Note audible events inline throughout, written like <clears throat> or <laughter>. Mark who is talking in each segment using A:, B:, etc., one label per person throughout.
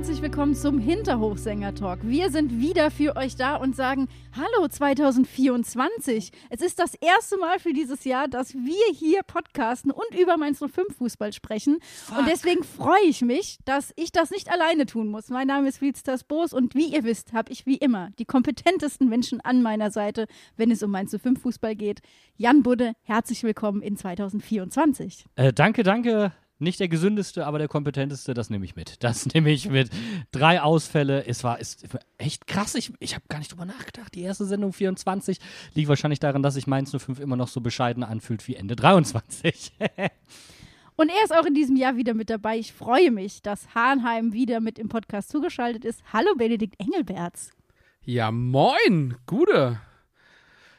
A: herzlich willkommen zum Hinterhofsänger-Talk. Wir sind wieder für euch da und sagen Hallo 2024. Es ist das erste Mal für dieses Jahr, dass wir hier podcasten und über Mainz 05 Fußball sprechen. Und deswegen freue ich mich, dass ich das nicht alleine tun muss. Mein Name ist Friedsters Boos und wie ihr wisst, habe ich wie immer die kompetentesten Menschen an meiner Seite, wenn es um Mainz 05 Fußball geht. Jan Budde, herzlich willkommen in 2024.
B: Äh, danke, danke. Nicht der gesündeste, aber der kompetenteste, das nehme ich mit. Das <laughs> nehme ich mit. Drei Ausfälle. Es war ist echt krass. Ich, ich habe gar nicht drüber nachgedacht. Die erste Sendung 24 liegt wahrscheinlich daran, dass sich Mainz 05 immer noch so bescheiden anfühlt wie Ende 23. <laughs>
A: Und er ist auch in diesem Jahr wieder mit dabei. Ich freue mich, dass Hahnheim wieder mit im Podcast zugeschaltet ist. Hallo Benedikt Engelberts.
C: Ja, moin, Gude.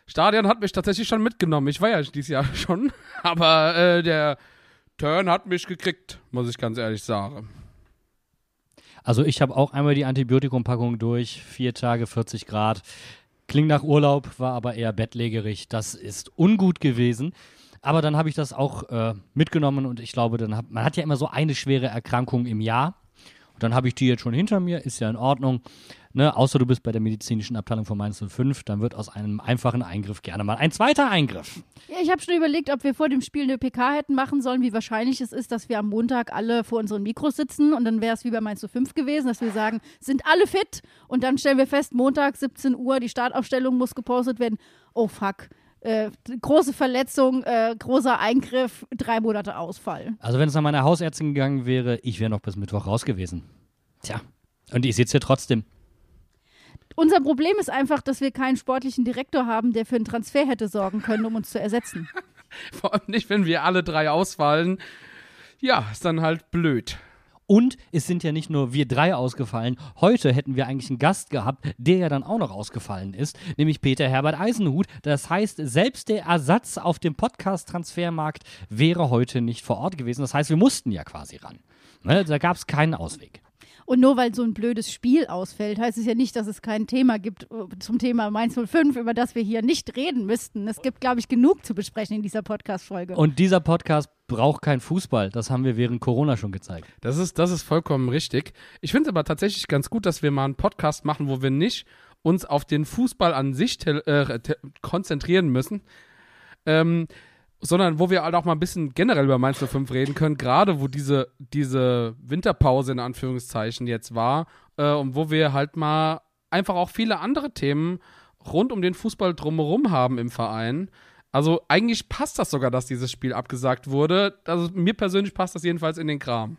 C: Stadion hat mich tatsächlich schon mitgenommen. Ich war ja dieses Jahr <laughs> schon, aber äh, der Turn hat mich gekriegt, muss ich ganz ehrlich sagen.
B: Also ich habe auch einmal die Antibiotikumpackung durch, vier Tage 40 Grad. Klingt nach Urlaub, war aber eher bettlägerig. Das ist ungut gewesen. Aber dann habe ich das auch äh, mitgenommen und ich glaube, dann hat, man hat ja immer so eine schwere Erkrankung im Jahr. Und dann habe ich die jetzt schon hinter mir, ist ja in Ordnung. Ne? Außer du bist bei der medizinischen Abteilung von Mainz 05, dann wird aus einem einfachen Eingriff gerne mal ein zweiter Eingriff.
A: Ja, ich habe schon überlegt, ob wir vor dem Spiel eine PK hätten machen sollen, wie wahrscheinlich es ist, dass wir am Montag alle vor unseren Mikros sitzen und dann wäre es wie bei Mainz 05 gewesen, dass wir sagen, sind alle fit und dann stellen wir fest, Montag 17 Uhr, die Startaufstellung muss gepostet werden. Oh fuck. Äh, große Verletzung, äh, großer Eingriff, drei Monate Ausfall.
B: Also wenn es nach meiner Hausärztin gegangen wäre, ich wäre noch bis Mittwoch raus gewesen. Tja, und ich sitze hier trotzdem.
A: Unser Problem ist einfach, dass wir keinen sportlichen Direktor haben, der für einen Transfer hätte sorgen können, um uns zu ersetzen. <laughs>
C: Vor allem nicht, wenn wir alle drei ausfallen. Ja, ist dann halt blöd.
B: Und es sind ja nicht nur wir drei ausgefallen. Heute hätten wir eigentlich einen Gast gehabt, der ja dann auch noch ausgefallen ist, nämlich Peter Herbert Eisenhut. Das heißt, selbst der Ersatz auf dem Podcast-Transfermarkt wäre heute nicht vor Ort gewesen. Das heißt, wir mussten ja quasi ran. Ne? Da gab es keinen Ausweg.
A: Und nur weil so ein blödes Spiel ausfällt, heißt es ja nicht, dass es kein Thema gibt äh, zum Thema Mainz 05, über das wir hier nicht reden müssten. Es gibt, glaube ich, genug zu besprechen in dieser Podcast-Folge.
B: Und dieser Podcast braucht keinen Fußball. Das haben wir während Corona schon gezeigt.
C: Das ist, das ist vollkommen richtig. Ich finde es aber tatsächlich ganz gut, dass wir mal einen Podcast machen, wo wir nicht uns auf den Fußball an sich äh, konzentrieren müssen. Ähm, sondern wo wir halt auch mal ein bisschen generell über Mainz 05 reden können, gerade wo diese, diese Winterpause in Anführungszeichen jetzt war äh, und wo wir halt mal einfach auch viele andere Themen rund um den Fußball drumherum haben im Verein. Also eigentlich passt das sogar, dass dieses Spiel abgesagt wurde. Also mir persönlich passt das jedenfalls in den Kram.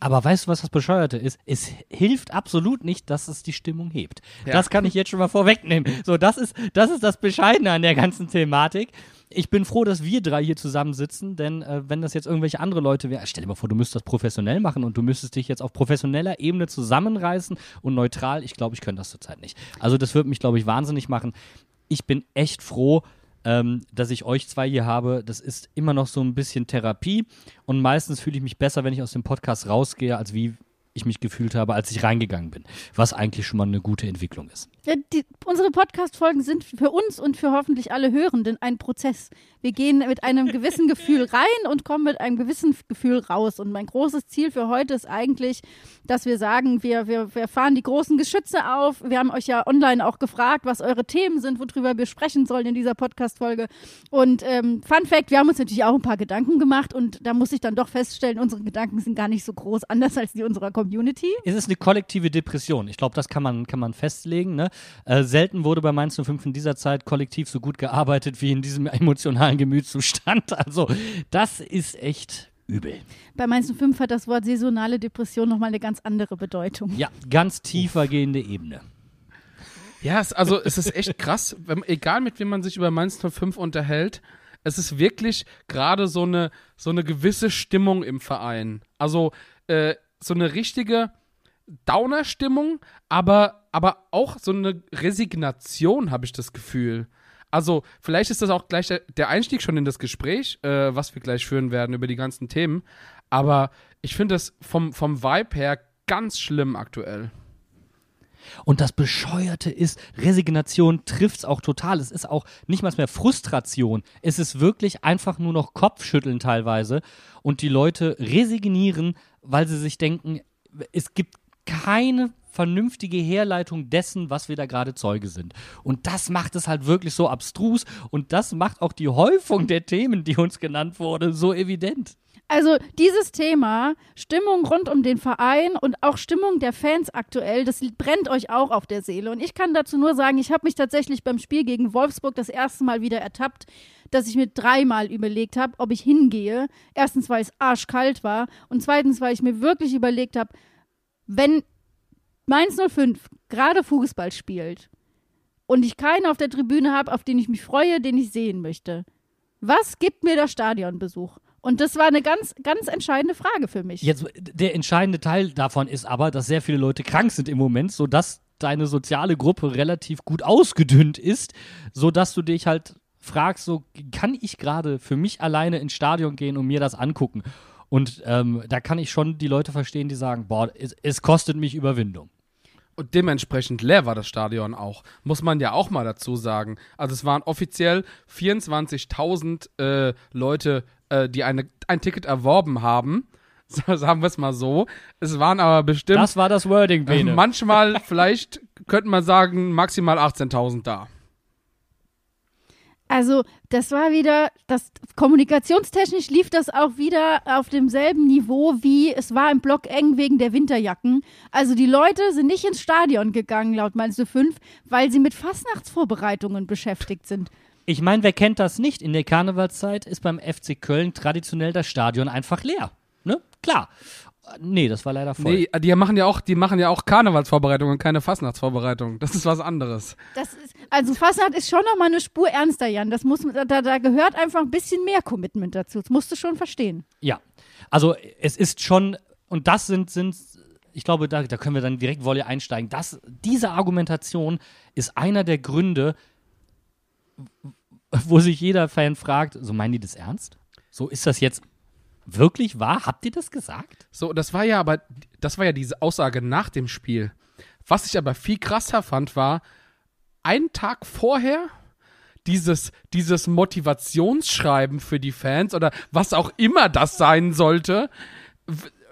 B: Aber weißt du, was das Bescheuerte ist? Es hilft absolut nicht, dass es die Stimmung hebt.
C: Ja.
B: Das kann ich jetzt schon mal vorwegnehmen. So, das ist, das ist das Bescheidene an der ganzen Thematik. Ich bin froh, dass wir drei hier zusammensitzen, denn äh, wenn das jetzt irgendwelche andere Leute wären, stell dir mal vor, du müsstest das professionell machen und du müsstest dich jetzt auf professioneller Ebene zusammenreißen und neutral. Ich glaube, ich könnte das zurzeit nicht. Also das würde mich, glaube ich, wahnsinnig machen. Ich bin echt froh, ähm, dass ich euch zwei hier habe. Das ist immer noch so ein bisschen Therapie und meistens fühle ich mich besser, wenn ich aus dem Podcast rausgehe, als wie ich mich gefühlt habe, als ich reingegangen bin. Was eigentlich schon mal eine gute Entwicklung ist.
A: Ja, die, unsere Podcast-Folgen sind für uns und für hoffentlich alle Hörenden ein Prozess. Wir gehen mit einem gewissen Gefühl rein und kommen mit einem gewissen Gefühl raus. Und mein großes Ziel für heute ist eigentlich, dass wir sagen, wir, wir, wir fahren die großen Geschütze auf. Wir haben euch ja online auch gefragt, was eure Themen sind, worüber wir sprechen sollen in dieser Podcast-Folge. Und ähm, Fun Fact, wir haben uns natürlich auch ein paar Gedanken gemacht und da muss ich dann doch feststellen, unsere Gedanken sind gar nicht so groß anders als die unserer Community.
B: Es ist eine kollektive Depression. Ich glaube, das kann man, kann man festlegen. Ne? Äh, selten wurde bei Mainz 05 in dieser Zeit kollektiv so gut gearbeitet wie in diesem emotionalen Gemütszustand. <laughs> Also, das ist echt übel.
A: Bei Mainz 05 hat das Wort saisonale Depression nochmal eine ganz andere Bedeutung.
B: Ja, ganz tiefergehende Ebene.
C: Ja, es, also es ist echt krass, wenn, egal mit wem man sich über Mainz 05 unterhält, es ist wirklich gerade so eine, so eine gewisse Stimmung im Verein. Also äh, so eine richtige Downer-Stimmung, aber, aber auch so eine Resignation, habe ich das Gefühl. Also, vielleicht ist das auch gleich der, Einstieg schon in das Gespräch, äh, was wir gleich führen werden über die ganzen Themen. Aber ich finde das vom, vom Vibe her ganz schlimm aktuell.
B: Und das Bescheuerte ist, Resignation trifft es auch total. Es ist auch nicht mal mehr Frustration. Es ist wirklich einfach nur noch Kopfschütteln teilweise. Und die Leute resignieren, weil sie sich denken, es gibt keine vernünftige Herleitung dessen, was wir da gerade Zeuge sind. Und das macht es halt wirklich so abstrus und das macht auch die Häufung der Themen, die uns genannt wurde, so evident.
A: Also dieses Thema, Stimmung rund um den Verein und auch Stimmung der Fans aktuell, das brennt euch auch auf der Seele. Und ich kann dazu nur sagen, ich habe mich tatsächlich beim Spiel gegen Wolfsburg das erste Mal wieder ertappt, dass ich mir dreimal überlegt habe, ob ich hingehe. Erstens, weil es arschkalt war und zweitens, weil ich mir wirklich überlegt habe, wenn Mainz 05 gerade Fußball spielt und ich keinen auf der Tribüne habe, auf den ich mich freue, den ich sehen möchte, was gibt mir der Stadionbesuch? Und das war eine ganz, ganz entscheidende Frage für mich.
B: Jetzt, der entscheidende Teil davon ist aber, dass sehr viele Leute krank sind im Moment, sodass deine soziale Gruppe relativ gut ausgedünnt ist, sodass du dich halt fragst, so kann ich gerade für mich alleine ins Stadion gehen und mir das angucken? Und ähm, da kann ich schon die Leute verstehen, die sagen, boah, es, es kostet mich Überwindung.
C: Und dementsprechend leer war das Stadion auch. Muss man ja auch mal dazu sagen. Also es waren offiziell 24.000 äh, Leute, äh, die eine, ein Ticket erworben haben. <laughs> Sagen wir es mal so. Es waren aber bestimmt.
B: Das war das Wording, Bene.
C: manchmal, vielleicht könnte man sagen, maximal 18.000 da.
A: Also, das war wieder, das kommunikationstechnisch lief das auch wieder auf demselben Niveau wie es war im Block eng wegen der Winterjacken. Also die Leute sind nicht ins Stadion gegangen, laut du fünf, weil sie mit Fastnachtsvorbereitungen beschäftigt sind.
B: Ich meine, wer kennt das nicht? In der Karnevalszeit ist beim FC Köln traditionell das Stadion einfach leer. Ne? Klar. Nee, das war leider voll.
C: Nee, die machen ja auch, die machen ja auch Karnevalsvorbereitungen, keine Fastnachtsvorbereitungen. Das ist was anderes.
A: Das ist, also Fastnacht ist schon noch mal eine Spur ernster, Jan. Das muss, da, da gehört einfach ein bisschen mehr Commitment dazu. Das musst du schon verstehen.
B: Ja. Also es ist schon, und das sind, sind ich glaube, da, da können wir dann direkt Wolle einsteigen. Das, diese Argumentation ist einer der Gründe, wo sich jeder Fan fragt, so meinen die das ernst? So ist das jetzt wirklich wahr? Habt ihr das gesagt?
C: So, das war ja aber, das war ja diese Aussage nach dem Spiel. Was ich aber viel krasser fand, war, einen Tag vorher dieses, dieses Motivationsschreiben für die Fans oder was auch immer das sein sollte,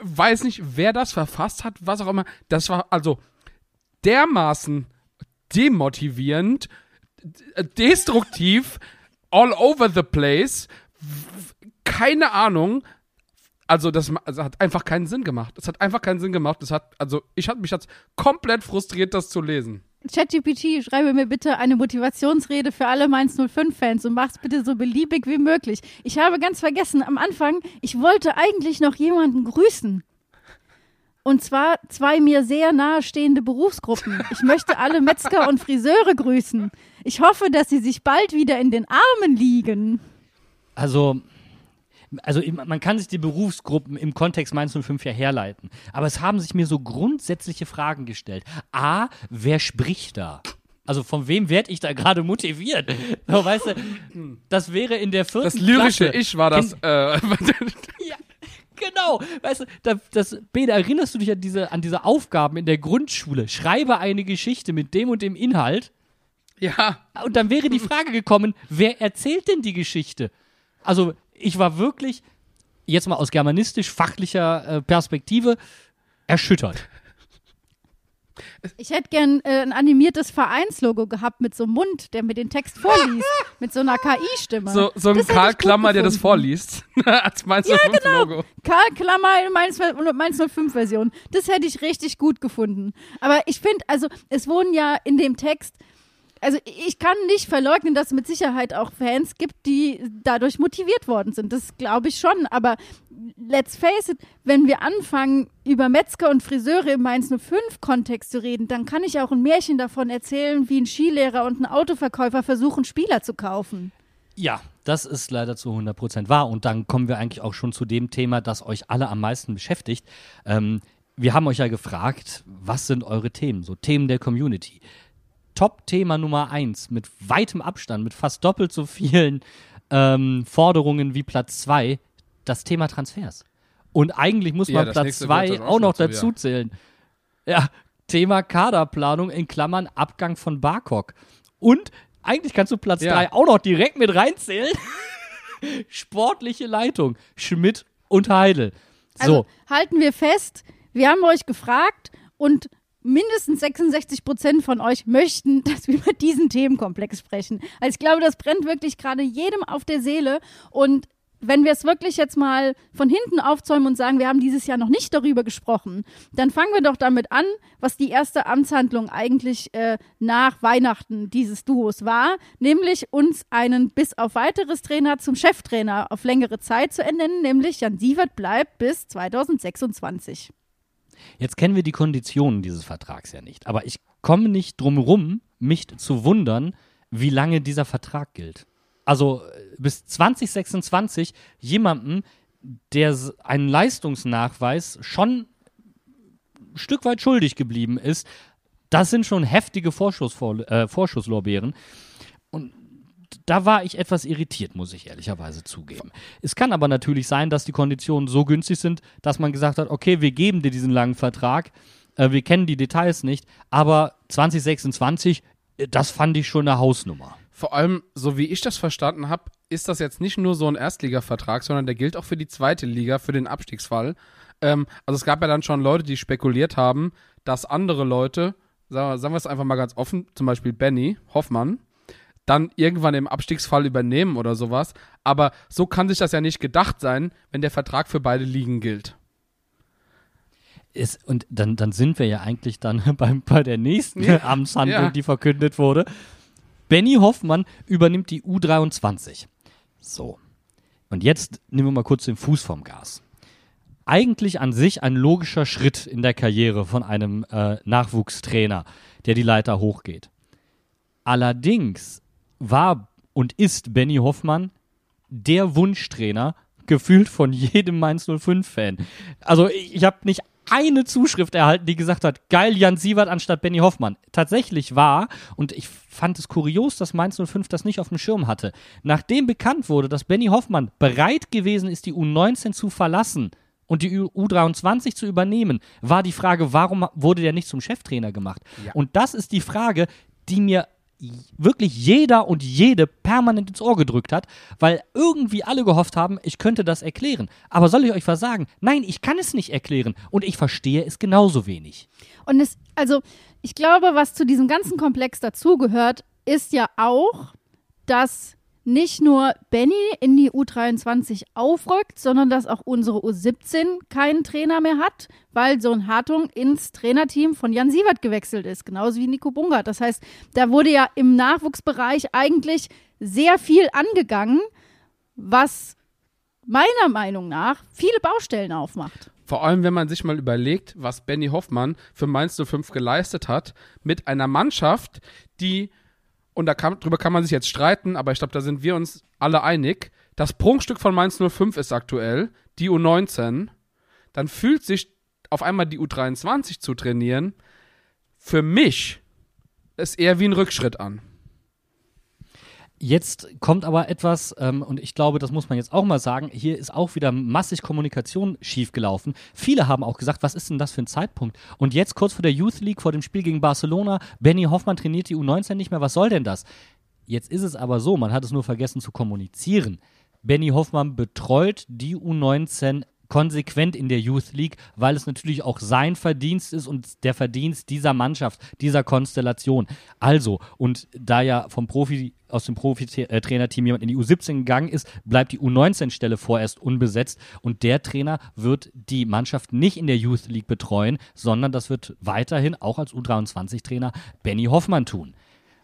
C: weiß nicht, wer das verfasst hat, was auch immer. Das war also dermaßen demotivierend, destruktiv, all over the place. Keine Ahnung. Also das, also hat einfach keinen Sinn gemacht. Es hat einfach keinen Sinn gemacht. Das hat, also ich hatte mich jetzt komplett frustriert, das zu lesen.
A: ChatGPT, schreibe mir bitte eine Motivationsrede für alle Mainz 05-Fans und mach's bitte so beliebig wie möglich. Ich habe ganz vergessen, am Anfang, ich wollte eigentlich noch jemanden grüßen. Und zwar zwei mir sehr nahestehende Berufsgruppen. Ich möchte alle Metzger und Friseure grüßen. Ich hoffe, dass sie sich bald wieder in den Armen liegen.
B: Also, also man kann sich die Berufsgruppen im Kontext Mainz 05 ja herleiten. Aber es haben sich mir so grundsätzliche Fragen gestellt. A, wer spricht da? Also von wem werde ich da gerade motiviert? So, weißt du, das wäre in der vierten
C: Das lyrische
B: Klasse.
C: Ich war das. Äh, <laughs>
B: Ja, genau. Weißt du, da, das, Bene, erinnerst du dich an diese, an diese Aufgaben in der Grundschule? Schreibe eine Geschichte mit dem und dem Inhalt.
C: ja,
B: Und dann wäre die Frage gekommen, wer erzählt denn die Geschichte? Also, ich war wirklich, jetzt mal aus germanistisch-fachlicher äh, Perspektive, erschüttert.
A: Ich hätte gern äh, ein animiertes Vereinslogo gehabt mit so einem Mund, der mir den Text vorliest. <laughs> mit so einer KI-Stimme.
C: so, so ein Karl Klammer, der das vorliest. <laughs> Als du ja, Logo.
A: Karl Klammer in Mainz, Mainz 05 Version. Das hätte ich richtig gut gefunden. Aber ich finde, also es wurden ja in dem Text also ich kann nicht verleugnen, dass es mit Sicherheit auch Fans gibt, die dadurch motiviert worden sind. Das glaube ich schon. Aber let's face it, wenn wir anfangen, über Metzger und Friseure im Mainz 05-Kontext zu reden, dann kann ich auch ein Märchen davon erzählen, wie ein Skilehrer und ein Autoverkäufer versuchen, Spieler zu kaufen.
B: Ja, das ist leider zu 100% wahr. Und dann kommen wir eigentlich auch schon zu dem Thema, das euch alle am meisten beschäftigt. Ähm, wir haben euch ja gefragt, was sind eure Themen, so Themen der Community. Top-Thema Nummer eins mit weitem Abstand, mit fast doppelt so vielen ähm, Forderungen wie Platz zwei, das Thema Transfers. Und eigentlich muss
C: Ja,
B: man
C: das
B: Platz zwei auch
C: auch
B: noch
C: dazu,
B: dazu
C: ja.
B: zählen. Ja, Thema Kaderplanung in Klammern Abgang von Barkok. Und eigentlich kannst du Platz
C: Ja.
B: drei auch noch direkt mit reinzählen. <laughs> Sportliche Leitung, Schmidt und Heidel. So,
A: Also halten wir fest, wir haben euch gefragt und mindestens 66 Prozent von euch möchten, <laughs> dass wir über diesen Themenkomplex sprechen. Also ich glaube, das brennt wirklich gerade jedem auf der Seele und wenn wir es wirklich jetzt mal von hinten aufzäumen und sagen, wir haben dieses Jahr noch nicht darüber gesprochen, dann fangen wir doch damit an, was die erste Amtshandlung eigentlich äh, nach Weihnachten dieses Duos war, nämlich uns einen bis auf weiteres Trainer zum Cheftrainer auf längere Zeit zu ernennen, nämlich Jan Sievert bleibt bis 2026.
B: Jetzt kennen wir die Konditionen dieses Vertrags ja nicht, aber ich komme nicht drum rum, mich zu wundern, wie lange dieser Vertrag gilt. Also äh, bis 2026 jemanden, der einen Leistungsnachweis schon ein Stück weit schuldig geblieben ist, das sind schon heftige Vorschussvor äh, Vorschusslorbeeren. Da war ich etwas irritiert, muss ich ehrlicherweise zugeben. Es kann aber natürlich sein, dass die Konditionen so günstig sind, dass man gesagt hat, okay, wir geben dir diesen langen Vertrag, äh, wir kennen die Details nicht, aber 2026, äh, das fand ich schon eine Hausnummer.
C: Vor allem, so wie ich das verstanden habe, ist das jetzt nicht nur so ein Erstligavertrag, sondern der gilt auch für die zweite Liga, für den Abstiegsfall. Ähm, also es gab ja dann schon Leute, die spekuliert haben, dass andere Leute, sagen wir es einfach mal ganz offen, zum Beispiel Benny Hoffmann, dann irgendwann im Abstiegsfall übernehmen oder sowas. Aber so kann sich das ja nicht gedacht sein, wenn der Vertrag für beide Ligen gilt.
B: Ist, und dann, dann sind wir ja eigentlich dann <laughs> beim, bei der nächsten
C: Ja,
B: Amtshandlung,
C: ja.
B: die verkündet wurde. Benny Hoffmann übernimmt die U23. So. Und jetzt nehmen wir mal kurz den Fuß vom Gas. Eigentlich an sich ein logischer Schritt in der Karriere von einem äh, Nachwuchstrainer, der die Leiter hochgeht. Allerdings war und ist Benny Hoffmann der Wunschtrainer, gefühlt von jedem Mainz 05-Fan. Also ich, habe nicht eine Zuschrift erhalten, die gesagt hat, geil, Jan Sievert anstatt Benny Hoffmann. Tatsächlich war, und ich fand es kurios, dass Mainz 05 das nicht auf dem Schirm hatte, nachdem bekannt wurde, dass Benny Hoffmann bereit gewesen ist, die U19 zu verlassen und die U- U23 zu übernehmen, war die Frage, warum wurde der nicht zum Cheftrainer gemacht?
C: Ja.
B: Und das ist die Frage, die mir wirklich jeder und jede permanent ins Ohr gedrückt hat, weil irgendwie alle gehofft haben, ich könnte das erklären. Aber soll ich euch was sagen? Nein, ich kann es nicht erklären und ich verstehe es genauso wenig.
A: Und es, also, ich glaube, was zu diesem ganzen Komplex dazugehört, ist ja auch, dass nicht nur Benny in die U23 aufrückt, sondern dass auch unsere U17 keinen Trainer mehr hat, weil so ein Hartung ins Trainerteam von Jan Sievert gewechselt ist, genauso wie Nico Bungert. Das heißt, da wurde ja im Nachwuchsbereich eigentlich sehr viel angegangen, was meiner Meinung nach viele Baustellen aufmacht.
C: Vor allem, wenn man sich mal überlegt, was Benny Hoffmann für Mainz 05 geleistet hat, mit einer Mannschaft, die, und da kann, drüber kann man sich jetzt streiten, aber ich glaube, da sind wir uns alle einig, das Prunkstück von Mainz 05 ist aktuell die U19, dann fühlt sich auf einmal die U23 zu trainieren, für mich ist eher wie ein Rückschritt an.
B: Jetzt kommt aber etwas, ähm, und ich glaube, das muss man jetzt auch mal sagen, hier ist auch wieder massig Kommunikation schiefgelaufen. Viele haben auch gesagt, was ist denn das für ein Zeitpunkt? Und jetzt kurz vor der Youth League, vor dem Spiel gegen Barcelona, Benny Hoffmann trainiert die U19 nicht mehr, was soll denn das? Jetzt ist es aber so, man hat es nur vergessen zu kommunizieren. Benny Hoffmann betreut die U19 konsequent in der Youth League, weil es natürlich auch sein Verdienst ist und der Verdienst dieser Mannschaft, dieser Konstellation. Also, und da ja vom Profi, aus dem Profi-Trainerteam jemand in die U17 gegangen ist, bleibt die U19-Stelle vorerst unbesetzt und der Trainer wird die Mannschaft nicht in der Youth League betreuen, sondern das wird weiterhin auch als U23-Trainer Benny Hoffmann tun.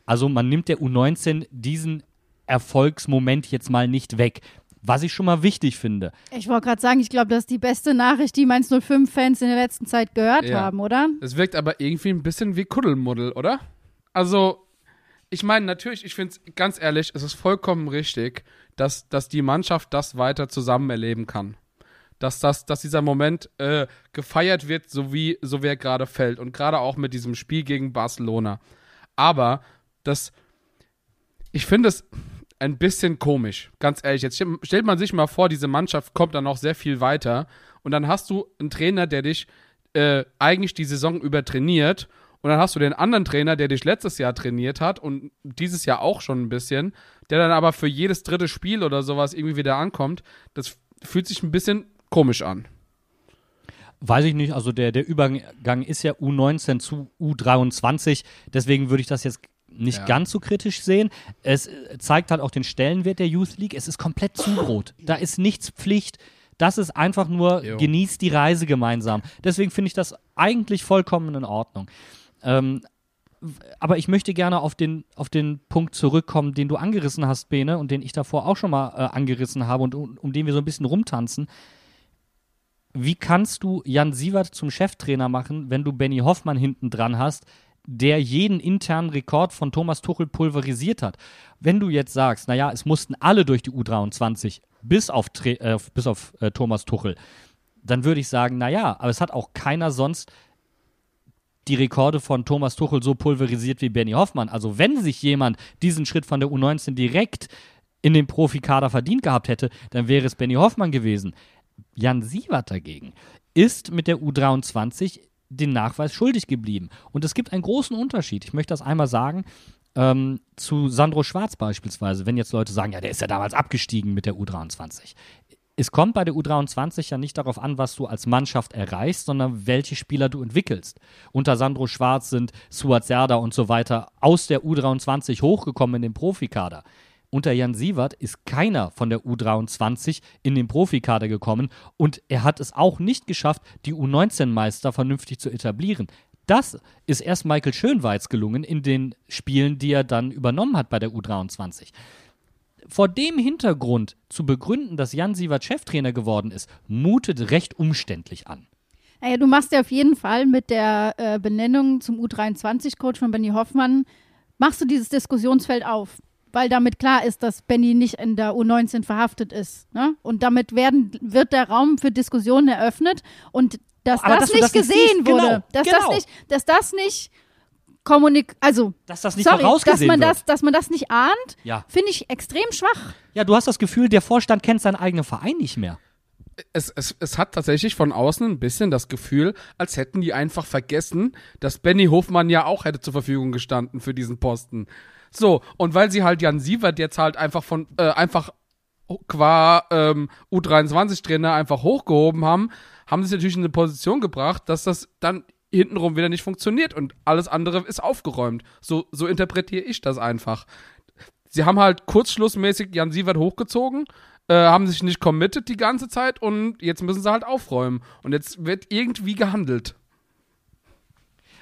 B: Also man nimmt der U19 diesen Erfolgsmoment jetzt mal nicht weg. Was ich schon mal wichtig finde.
A: Ich wollte gerade sagen, ich glaube, das ist die beste Nachricht, die Mainz 05-Fans in der letzten Zeit gehört
C: Ja.
A: haben, oder?
C: Es wirkt aber irgendwie ein bisschen wie Kuddelmuddel, oder? Also, ich meine, natürlich, ich finde es ganz ehrlich, es ist vollkommen richtig, dass, dass die Mannschaft das weiter zusammen erleben kann. Dass, das, dass dieser Moment äh, gefeiert wird, so wie, so wie er gerade fällt. Und gerade auch mit diesem Spiel gegen Barcelona. Aber das, ich finde es ein bisschen komisch, ganz ehrlich. Jetzt stell- stellt man sich mal vor, diese Mannschaft kommt dann noch sehr viel weiter. Und dann hast du einen Trainer, der dich äh, eigentlich die Saison über trainiert. Und dann hast du den anderen Trainer, der dich letztes Jahr trainiert hat und dieses Jahr auch schon ein bisschen, der dann aber für jedes dritte Spiel oder sowas irgendwie wieder ankommt. Das fühlt sich ein bisschen komisch an.
B: Weiß ich nicht, also der, der Übergang ist ja U19 zu U23, deswegen würde ich das jetzt nicht
C: Ja.
B: ganz so kritisch sehen. Es äh, zeigt halt auch den Stellenwert der Youth League. Es ist komplett Zubrot. Da ist nichts Pflicht. Das ist einfach nur,
C: Jo.
B: genießt die Reise gemeinsam. Deswegen finde ich das eigentlich vollkommen in Ordnung. Ähm, aber ich möchte gerne auf den, auf den Punkt zurückkommen, den du angerissen hast, Bene, und den ich davor auch schon mal äh, angerissen habe und um, um den wir so ein bisschen rumtanzen. Wie kannst du Jan Sievert zum Cheftrainer machen, wenn du Benny Hoffmann hinten dran hast, der jeden internen Rekord von Thomas Tuchel pulverisiert hat? Wenn du jetzt sagst, naja, es mussten alle durch die U23, bis auf, äh, bis auf äh, Thomas Tuchel, dann würde ich sagen, naja, aber es hat auch keiner sonst die Rekorde von Thomas Tuchel so pulverisiert wie Benny Hoffmann. Also wenn sich jemand diesen Schritt von der U19 direkt in den Profikader verdient gehabt hätte, dann wäre es Benny Hoffmann gewesen. Jan Sievert dagegen ist mit der U23 den Nachweis schuldig geblieben. Und es gibt einen großen Unterschied. Ich möchte das einmal sagen. Ähm, zu Sandro Schwarz beispielsweise, wenn jetzt Leute sagen, ja, der ist ja damals abgestiegen mit der U23. Es kommt bei der U23 ja nicht darauf an, was du als Mannschaft erreichst, sondern welche Spieler du entwickelst. Unter Sandro Schwarz sind Suat Serda und so weiter aus der U23 hochgekommen in den Profikader. Unter Jan Sievert ist keiner von der U23 in den Profikader gekommen und er hat es auch nicht geschafft, die U19-Meister vernünftig zu etablieren. Das ist erst Michael Schönweiz gelungen in den Spielen, die er dann übernommen hat bei der U23 vor dem Hintergrund zu begründen, dass Jan Sievert Cheftrainer geworden ist, mutet recht umständlich an.
A: Naja, du machst ja auf jeden Fall mit der äh, Benennung zum U23-Coach von Benny Hoffmann, machst du dieses Diskussionsfeld auf. Weil damit klar ist, dass Benny nicht in der U19 verhaftet ist. Ne? Und damit werden, wird der Raum für Diskussionen eröffnet. Und dass
B: Aber
A: das
B: dass
A: nicht
B: das nicht
A: gesehen
B: siehst,
A: wurde,
B: genau,
A: dass,
B: genau.
A: das nicht, dass das nicht kommunik also
B: Dass das nicht
A: sorry, dass man
B: wird.
A: das, dass man das nicht ahnt,
B: Ja.
A: finde ich extrem schwach.
B: ja, du hast das Gefühl, der Vorstand kennt seinen eigenen Verein nicht mehr.
C: Es, es, es hat tatsächlich von außen ein bisschen das Gefühl, als hätten die einfach vergessen, dass Benny Hofmann ja auch hätte zur Verfügung gestanden für diesen Posten. So, und weil sie halt Jan Sievert jetzt halt einfach von, äh, einfach qua ähm, U23-Trainer einfach hochgehoben haben, haben sie sich natürlich in eine Position gebracht, dass das dann hintenrum wieder nicht funktioniert und alles andere ist aufgeräumt. So, so interpretiere ich das einfach. Sie haben halt kurzschlussmäßig Jan Sievert hochgezogen, äh, haben sich nicht committed die ganze Zeit und jetzt müssen sie halt aufräumen. Und jetzt wird irgendwie gehandelt.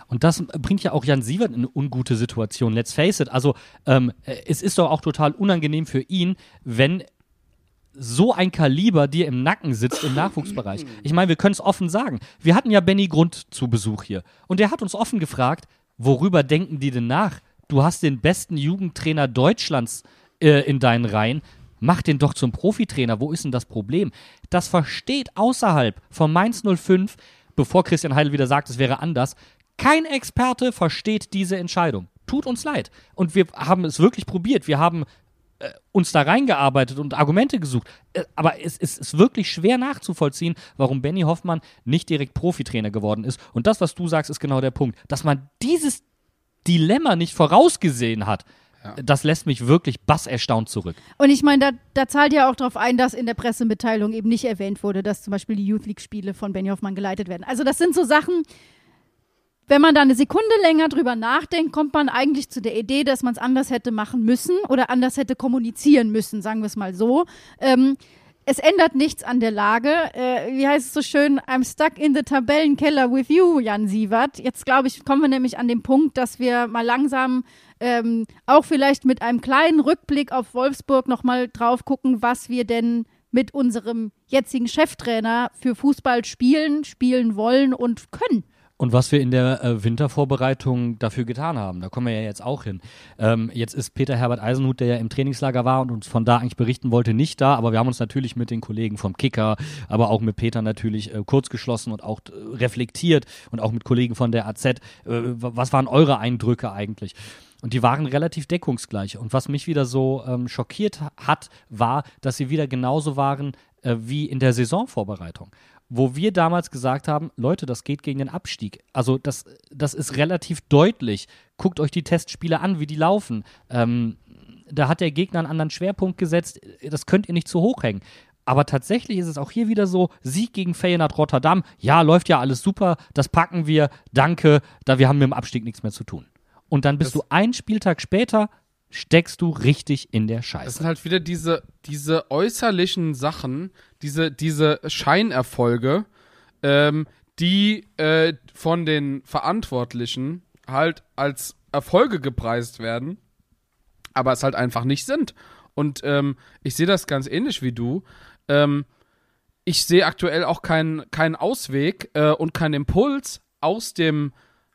B: Und das bringt ja auch Jan Sievert in eine ungute Situation. Let's face it. Also, ähm, äh, es ist doch auch total unangenehm für ihn, wenn so ein Kaliber dir im Nacken sitzt im Nachwuchsbereich. Ich meine, wir können es offen sagen. Wir hatten ja Benny Grund zu Besuch hier. Und der hat uns offen gefragt, worüber denken die denn nach? Du hast den besten Jugendtrainer Deutschlands äh, in deinen Reihen. Mach den doch zum Profitrainer. Wo ist denn das Problem? Das versteht außerhalb von Mainz 05, bevor Christian Heidel wieder sagt, es wäre anders, kein Experte versteht diese Entscheidung. Tut uns leid. Und wir haben es wirklich probiert. Wir haben äh, uns da reingearbeitet und Argumente gesucht. Äh, aber es, es ist wirklich schwer nachzuvollziehen, warum Benny Hoffmann nicht direkt Profitrainer geworden ist. Und das, was du sagst, ist genau der Punkt. Dass man dieses Dilemma nicht vorausgesehen hat, das lässt mich wirklich basserstaunt zurück.
A: Und ich meine, da, da zahlt ja auch darauf ein, dass in der Pressemitteilung eben nicht erwähnt wurde, dass zum Beispiel die Youth League-Spiele von Benny Hoffmann geleitet werden. Also das sind so Sachen, wenn man da eine Sekunde länger drüber nachdenkt, kommt man eigentlich zu der Idee, dass man es anders hätte machen müssen oder anders hätte kommunizieren müssen, sagen wir es mal so. Ähm, es ändert nichts an der Lage. Äh, wie heißt es so schön? I'm stuck in the Tabellenkeller with you, Jan Sievert. Jetzt glaube ich, kommen wir nämlich an den Punkt, dass wir mal langsam ähm, auch vielleicht mit einem kleinen Rückblick auf Wolfsburg nochmal drauf gucken, was wir denn mit unserem jetzigen Cheftrainer für Fußball spielen, spielen wollen und können.
B: Und was wir in der äh, Wintervorbereitung dafür getan haben, da kommen wir ja jetzt auch hin. Ähm, jetzt ist Peter Herbert Eisenhut, der ja im Trainingslager war und uns von da eigentlich berichten wollte, nicht da, aber wir haben uns natürlich mit den Kollegen vom Kicker, aber auch mit Peter natürlich äh, kurz und auch äh, reflektiert und auch mit Kollegen von der AZ. Äh, was waren eure Eindrücke eigentlich? Und die waren relativ deckungsgleich. Und was mich wieder so ähm, schockiert hat, war, dass sie wieder genauso waren äh, wie in der Saisonvorbereitung wo wir damals gesagt haben, Leute, das geht gegen den Abstieg. Also das, das ist relativ deutlich. Guckt euch die Testspiele an, wie die laufen. Ähm, da hat der Gegner einen anderen Schwerpunkt gesetzt. Das könnt ihr nicht zu hoch hängen. Aber tatsächlich ist es auch hier wieder so, Sieg gegen Feyenoord Rotterdam, ja, läuft ja alles super, das packen wir, danke, da wir haben mit dem Abstieg nichts mehr zu tun. Und dann bist das du einen Spieltag später, steckst du richtig in der Scheiße.
C: Das sind halt wieder diese, diese äußerlichen Sachen, diese, diese Scheinerfolge, ähm, die äh, von den Verantwortlichen halt als Erfolge gepreist werden, aber es halt einfach nicht sind. Und ähm, ich sehe das ganz ähnlich wie du. Ähm, ich sehe aktuell auch keinen keinen Ausweg äh, und keinen Impuls aus dem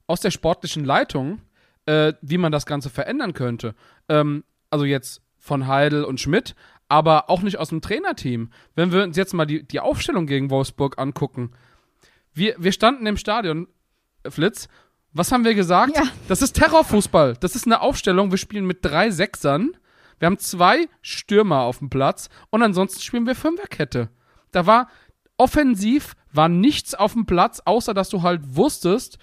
C: aus der sportlichen Leitung, äh, wie man das Ganze verändern könnte. Ähm, also jetzt von Heidel und Schmidt, aber auch nicht aus dem Trainerteam. Wenn wir uns jetzt mal die, die Aufstellung gegen Wolfsburg angucken. Wir, wir standen im Stadion, Flitz. Was haben wir gesagt? Ja. Das ist Terrorfußball. Das ist eine Aufstellung. Wir spielen mit drei Sechsern. Wir haben zwei Stürmer auf dem Platz und ansonsten spielen wir Fünferkette. Da war offensiv war nichts auf dem Platz, außer dass du halt wusstest,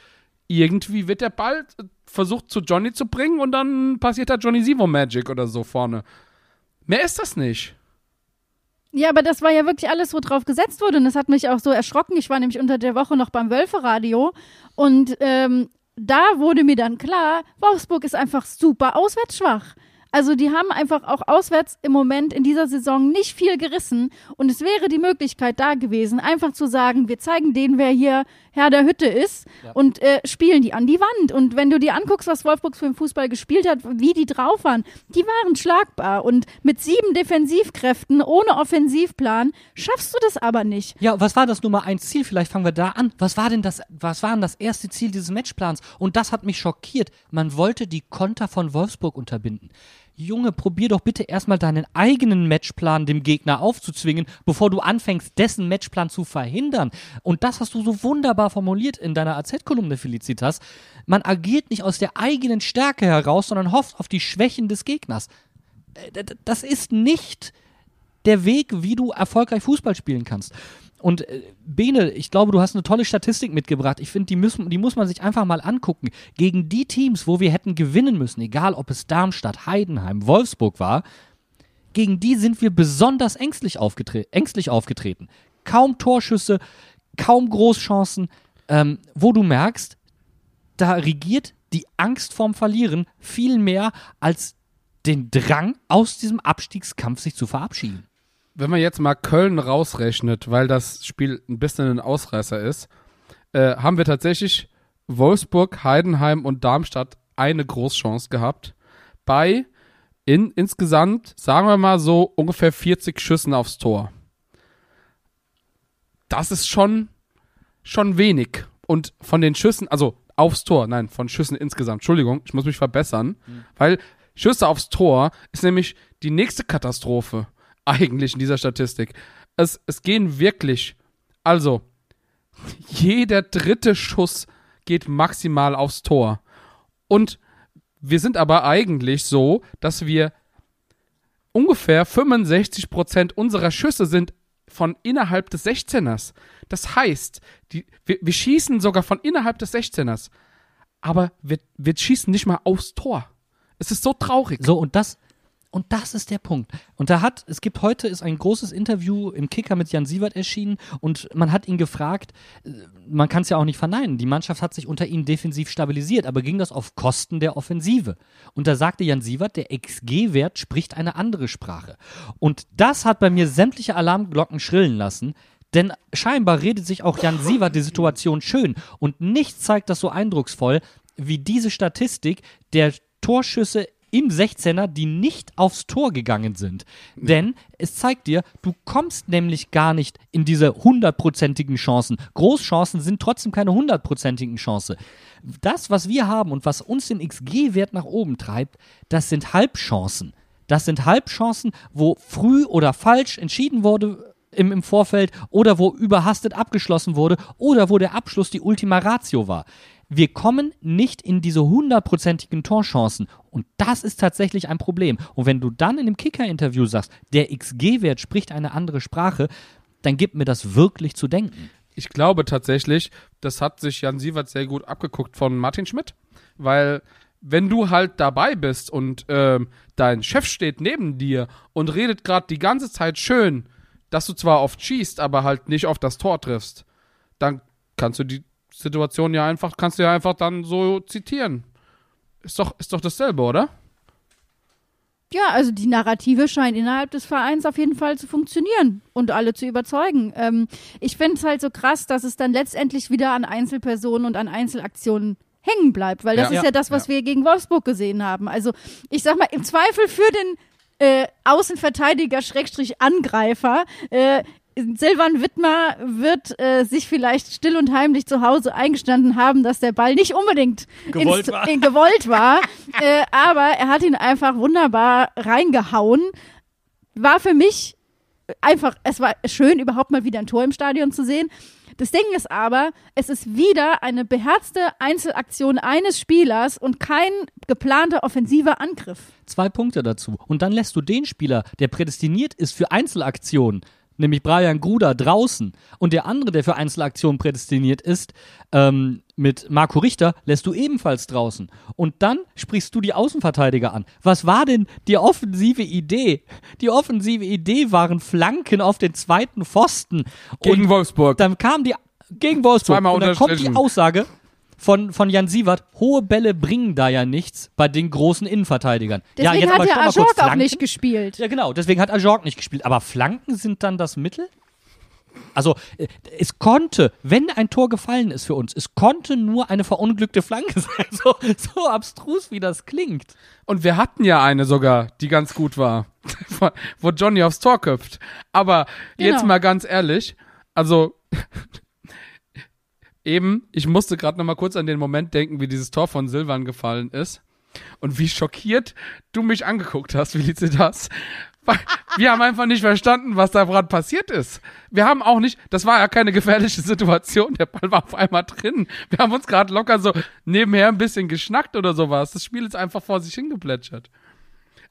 C: irgendwie wird der Ball versucht zu Johnny zu bringen und dann passiert da Johnny Sivo Magic oder so vorne. Mehr ist das nicht.
A: Ja, aber das war ja wirklich alles, wo drauf gesetzt wurde. Und das hat mich auch so erschrocken. Ich war nämlich unter der Woche noch beim Wölferadio und ähm, da wurde mir dann klar, Wolfsburg ist einfach super auswärtsschwach. Also die haben einfach auch auswärts im Moment in dieser Saison nicht viel gerissen und es wäre die Möglichkeit da gewesen, einfach zu sagen, wir zeigen denen, wer hier Herr der Hütte ist ja. und äh, spielen die an die Wand. Und wenn du dir anguckst, was Wolfsburg für den Fußball gespielt hat, wie die drauf waren, die waren schlagbar und mit sieben Defensivkräften ohne Offensivplan schaffst du das aber nicht.
B: Ja, was war das Nummer eins Ziel? Vielleicht fangen wir da an. Was war denn das, was war denn das erste Ziel dieses Matchplans? Und das hat mich schockiert. Man wollte die Konter von Wolfsburg unterbinden. Junge, probier doch bitte erstmal deinen eigenen Matchplan dem Gegner aufzuzwingen, bevor du anfängst, dessen Matchplan zu verhindern. Und das hast du so wunderbar formuliert in deiner AZ-Kolumne, Felicitas. Man agiert nicht aus der eigenen Stärke heraus, sondern hofft auf die Schwächen des Gegners. Äh, das ist nicht der Weg, wie du erfolgreich Fußball spielen kannst. Und äh, Bene, ich glaube, du hast eine tolle Statistik mitgebracht. Ich finde, die, die muss man sich einfach mal angucken. Gegen die Teams, wo wir hätten gewinnen müssen, egal ob es Darmstadt, Heidenheim, Wolfsburg war, gegen die sind wir besonders ängstlich, aufgetre ängstlich aufgetreten. Kaum Torschüsse, kaum Großchancen, ähm, wo du merkst, da regiert die Angst vorm Verlieren viel mehr als den Drang, aus diesem Abstiegskampf sich zu verabschieden
C: wenn man jetzt mal Köln rausrechnet, weil das Spiel ein bisschen ein Ausreißer ist, äh, haben wir tatsächlich Wolfsburg, Heidenheim und Darmstadt eine Großchance gehabt. Bei in, insgesamt, sagen wir mal so, ungefähr 40 Schüssen aufs Tor. Das ist schon, schon wenig. Und von den Schüssen, also aufs Tor, nein, von Schüssen insgesamt, Entschuldigung, ich muss mich verbessern, mhm. weil Schüsse aufs Tor ist nämlich die nächste Katastrophe eigentlich in dieser Statistik. Es, es gehen wirklich, also, jeder dritte Schuss geht maximal aufs Tor. Und wir sind aber eigentlich so, dass wir ungefähr 65% unserer Schüsse sind von innerhalb des 16ers. Das heißt, die, wir, wir schießen sogar von innerhalb des 16ers. Aber wir, wir schießen nicht mal aufs Tor. Es ist so traurig.
B: So, und das, Und das ist der Punkt. Und da hat, es gibt heute ist ein großes Interview im Kicker mit Jan Sievert erschienen und man hat ihn gefragt, äh, man kann es ja auch nicht verneinen, die Mannschaft hat sich unter ihm defensiv stabilisiert, aber ging das auf Kosten der Offensive? Und da sagte Jan Sievert, der XG-Wert spricht eine andere Sprache. Und das hat bei mir sämtliche Alarmglocken schrillen lassen. Denn scheinbar redet sich auch Jan Sievert die Situation schön und nichts zeigt das so eindrucksvoll wie diese Statistik der Torschüsse im 16er, die nicht aufs Tor gegangen sind. Denn es zeigt dir, du kommst nämlich gar nicht in diese hundertprozentigen Chancen. Großchancen sind trotzdem keine hundertprozentigen Chancen. Das, was wir haben und was uns den XG-Wert nach oben treibt, das sind Halbchancen. Das sind Halbchancen, wo früh oder falsch entschieden wurde im, im Vorfeld oder wo überhastet abgeschlossen wurde oder wo der Abschluss die Ultima Ratio war. Wir kommen nicht in diese hundertprozentigen Torchancen und das ist tatsächlich ein Problem. Und wenn du dann in dem Kicker-Interview sagst, der XG-Wert spricht eine andere Sprache, dann gibt mir das wirklich zu denken.
C: Ich glaube tatsächlich, das hat sich Jan Sievert sehr gut abgeguckt von Martin Schmidt, weil wenn du halt dabei bist und ähm, dein Chef steht neben dir und redet gerade die ganze Zeit schön, dass du zwar oft schießt, aber halt nicht auf das Tor triffst, dann kannst du die Situation ja einfach, kannst du ja einfach dann so zitieren. Ist doch, ist doch dasselbe, oder?
A: Ja, also die Narrative scheint innerhalb des Vereins auf jeden Fall zu funktionieren und alle zu überzeugen. Ähm, ich finde es halt so krass, dass es dann letztendlich wieder an Einzelpersonen und an Einzelaktionen hängen bleibt, weil das
C: Ja.
A: ist ja das, was
C: Ja.
A: wir gegen Wolfsburg gesehen haben. Also ich sag mal, im Zweifel für den äh, Außenverteidiger Schrägstrich Angreifer äh, Silvan Wittmer wird äh, sich vielleicht still und heimlich zu Hause eingestanden haben, dass der Ball nicht unbedingt
B: Gewollt
A: ins,
B: war.
A: äh, gewollt war. <laughs> äh, aber er hat ihn einfach wunderbar reingehauen. War für mich einfach, es war schön, überhaupt mal wieder ein Tor im Stadion zu sehen. Das Ding ist aber, es ist wieder eine beherzte Einzelaktion eines Spielers und kein geplanter offensiver Angriff.
B: Zwei Punkte dazu. Und dann lässt du den Spieler, der prädestiniert ist für Einzelaktionen, nämlich Brian Gruder draußen, und der andere, der für Einzelaktionen prädestiniert ist, ähm, mit Marco Richter, lässt du ebenfalls draußen. Und dann sprichst du die Außenverteidiger an. Was war denn die offensive Idee? Die offensive Idee waren Flanken auf den zweiten Pfosten.
C: Gegen
B: und
C: Wolfsburg.
B: dann kam die gegen Wolfsburg
C: Zweimal
B: und dann kommt die. Aussage von, von Jan Sievert, hohe Bälle bringen da ja nichts bei den großen Innenverteidigern. ja,
A: Deswegen
B: jetzt
A: hat
B: kurz,
A: Ajork auch
B: Flanken?
A: nicht gespielt.
B: Ja, genau, deswegen hat Ajork nicht gespielt. Aber Flanken sind dann das Mittel? Also, äh, es konnte, wenn ein Tor gefallen ist für uns, es konnte nur eine verunglückte Flanke <laughs> sein. So, so abstrus, wie das klingt.
C: Und wir hatten ja eine sogar, die ganz gut war, <laughs> wo Johnny aufs Tor köpft. Aber jetzt
A: Genau.
C: mal ganz ehrlich, also <laughs> eben, ich musste gerade noch mal kurz an den Moment denken, wie dieses Tor von Silvan gefallen ist und wie schockiert du mich angeguckt hast, Felicitas. Wir haben einfach nicht verstanden, was da gerade passiert ist. Wir haben auch nicht, das war ja keine gefährliche Situation, der Ball war auf einmal drin. Wir haben uns gerade locker so nebenher ein bisschen geschnackt oder sowas. Das Spiel ist einfach vor sich hingeplätschert.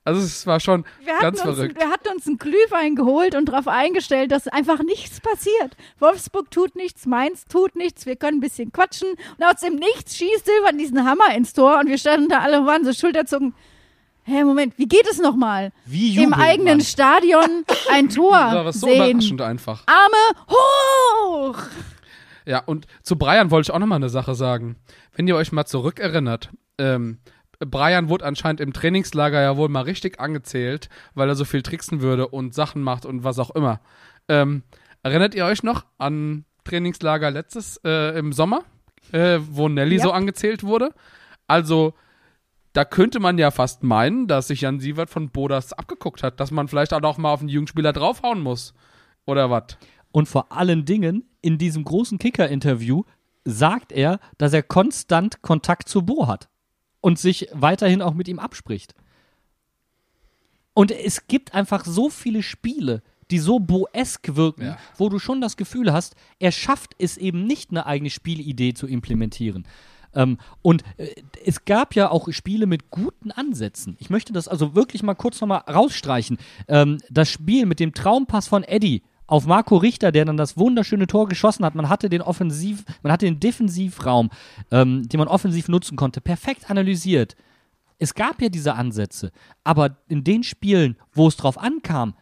C: Also es war schon
A: Wir
C: ganz
A: hatten, uns,
C: verrückt.
A: wir hatten uns einen Glühwein geholt und darauf eingestellt, dass einfach nichts passiert. Wolfsburg tut nichts, Mainz tut nichts, wir können ein bisschen quatschen und aus dem Nichts schießt Silvan diesen Hammer ins Tor und wir standen da alle und waren so schulterzucken. Hä, Moment, wie geht es nochmal?
B: Wie
A: Im
B: jubelt
A: eigenen
B: man?
A: Stadion ein Tor
C: Das war so
A: sehen.
C: überraschend einfach.
A: Arme hoch!
C: Ja, und zu Brian wollte ich auch nochmal eine Sache sagen. Wenn ihr euch mal zurückerinnert, ähm, Brian wurde anscheinend im Trainingslager ja wohl mal richtig angezählt, weil er so viel tricksen würde und Sachen macht und was auch immer. Ähm, erinnert ihr euch noch an Trainingslager letztes äh, im Sommer, äh, wo Nelly
A: Ja.
C: so angezählt wurde? Also, da könnte man ja fast meinen, dass sich Jan Sievert von Bodas abgeguckt hat, dass man vielleicht auch noch mal auf einen Jugendspieler draufhauen muss. Oder was?
B: Und vor allen Dingen, in diesem großen Kicker-Interview sagt er, dass er konstant Kontakt zu Bo hat und sich weiterhin auch mit ihm abspricht. Und es gibt einfach so viele Spiele, die so boesk wirken,
C: Ja.
B: wo du schon das Gefühl hast, er schafft es eben nicht, eine eigene Spielidee zu implementieren. Ähm, und äh, es gab ja auch Spiele mit guten Ansätzen. Ich möchte das also wirklich mal kurz nochmal rausstreichen. Ähm, das Spiel mit dem Traumpass von Eddie auf Marco Richter, der dann das wunderschöne Tor geschossen hat. Man hatte den Offensiv, man hatte den Defensivraum, ähm, den man offensiv nutzen konnte, perfekt analysiert. Es gab ja diese Ansätze, aber in den Spielen, wo es drauf ankam,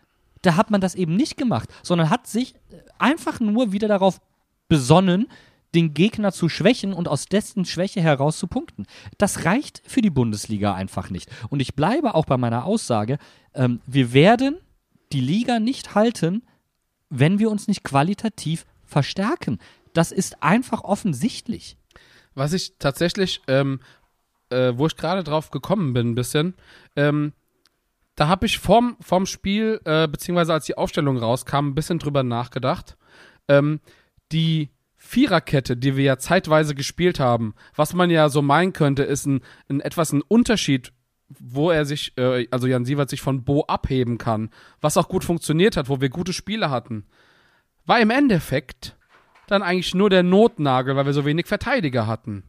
B: da hat man das eben nicht gemacht, sondern hat sich einfach nur wieder darauf besonnen, den Gegner zu schwächen und aus dessen Schwäche heraus zu punkten. Das reicht für die Bundesliga einfach nicht. Und ich bleibe auch bei meiner Aussage, ähm, wir werden die Liga nicht halten, wenn wir uns nicht qualitativ verstärken. Das ist einfach offensichtlich.
C: Was ich tatsächlich, ähm, äh, wo ich gerade drauf gekommen bin, ein bisschen, ähm, da habe ich vorm, vorm Spiel, äh, beziehungsweise als die Aufstellung rauskam, ein bisschen drüber nachgedacht. Ähm, die Viererkette, die wir ja zeitweise gespielt haben, was man ja so meinen könnte, ist ein, ein etwas ein Unterschied, wo er sich, äh, also Jan Sievert sich von Bo abheben kann, was auch gut funktioniert hat, wo wir gute Spiele hatten, war im Endeffekt dann eigentlich nur der Notnagel, weil wir so wenig Verteidiger hatten.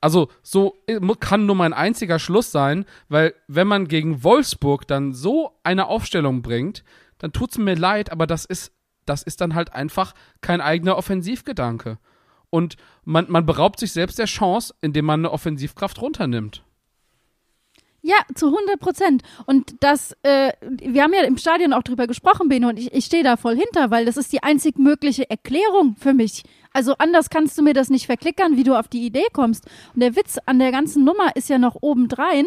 C: Also so äh, kann nur mein einziger Schluss sein, weil wenn man gegen Wolfsburg dann so eine Aufstellung bringt, dann tut es mir leid, aber das ist, das ist dann halt einfach kein eigener Offensivgedanke. Und man, man beraubt sich selbst der Chance, indem man eine Offensivkraft runternimmt.
A: Ja, zu 100 Prozent. Und das, äh, wir haben ja im Stadion auch drüber gesprochen, Beno, und ich, ich stehe da voll hinter, weil das ist die einzig mögliche Erklärung für mich. Also anders kannst du mir das nicht verklickern, wie du auf die Idee kommst. Und der Witz an der ganzen Nummer ist ja noch obendrein,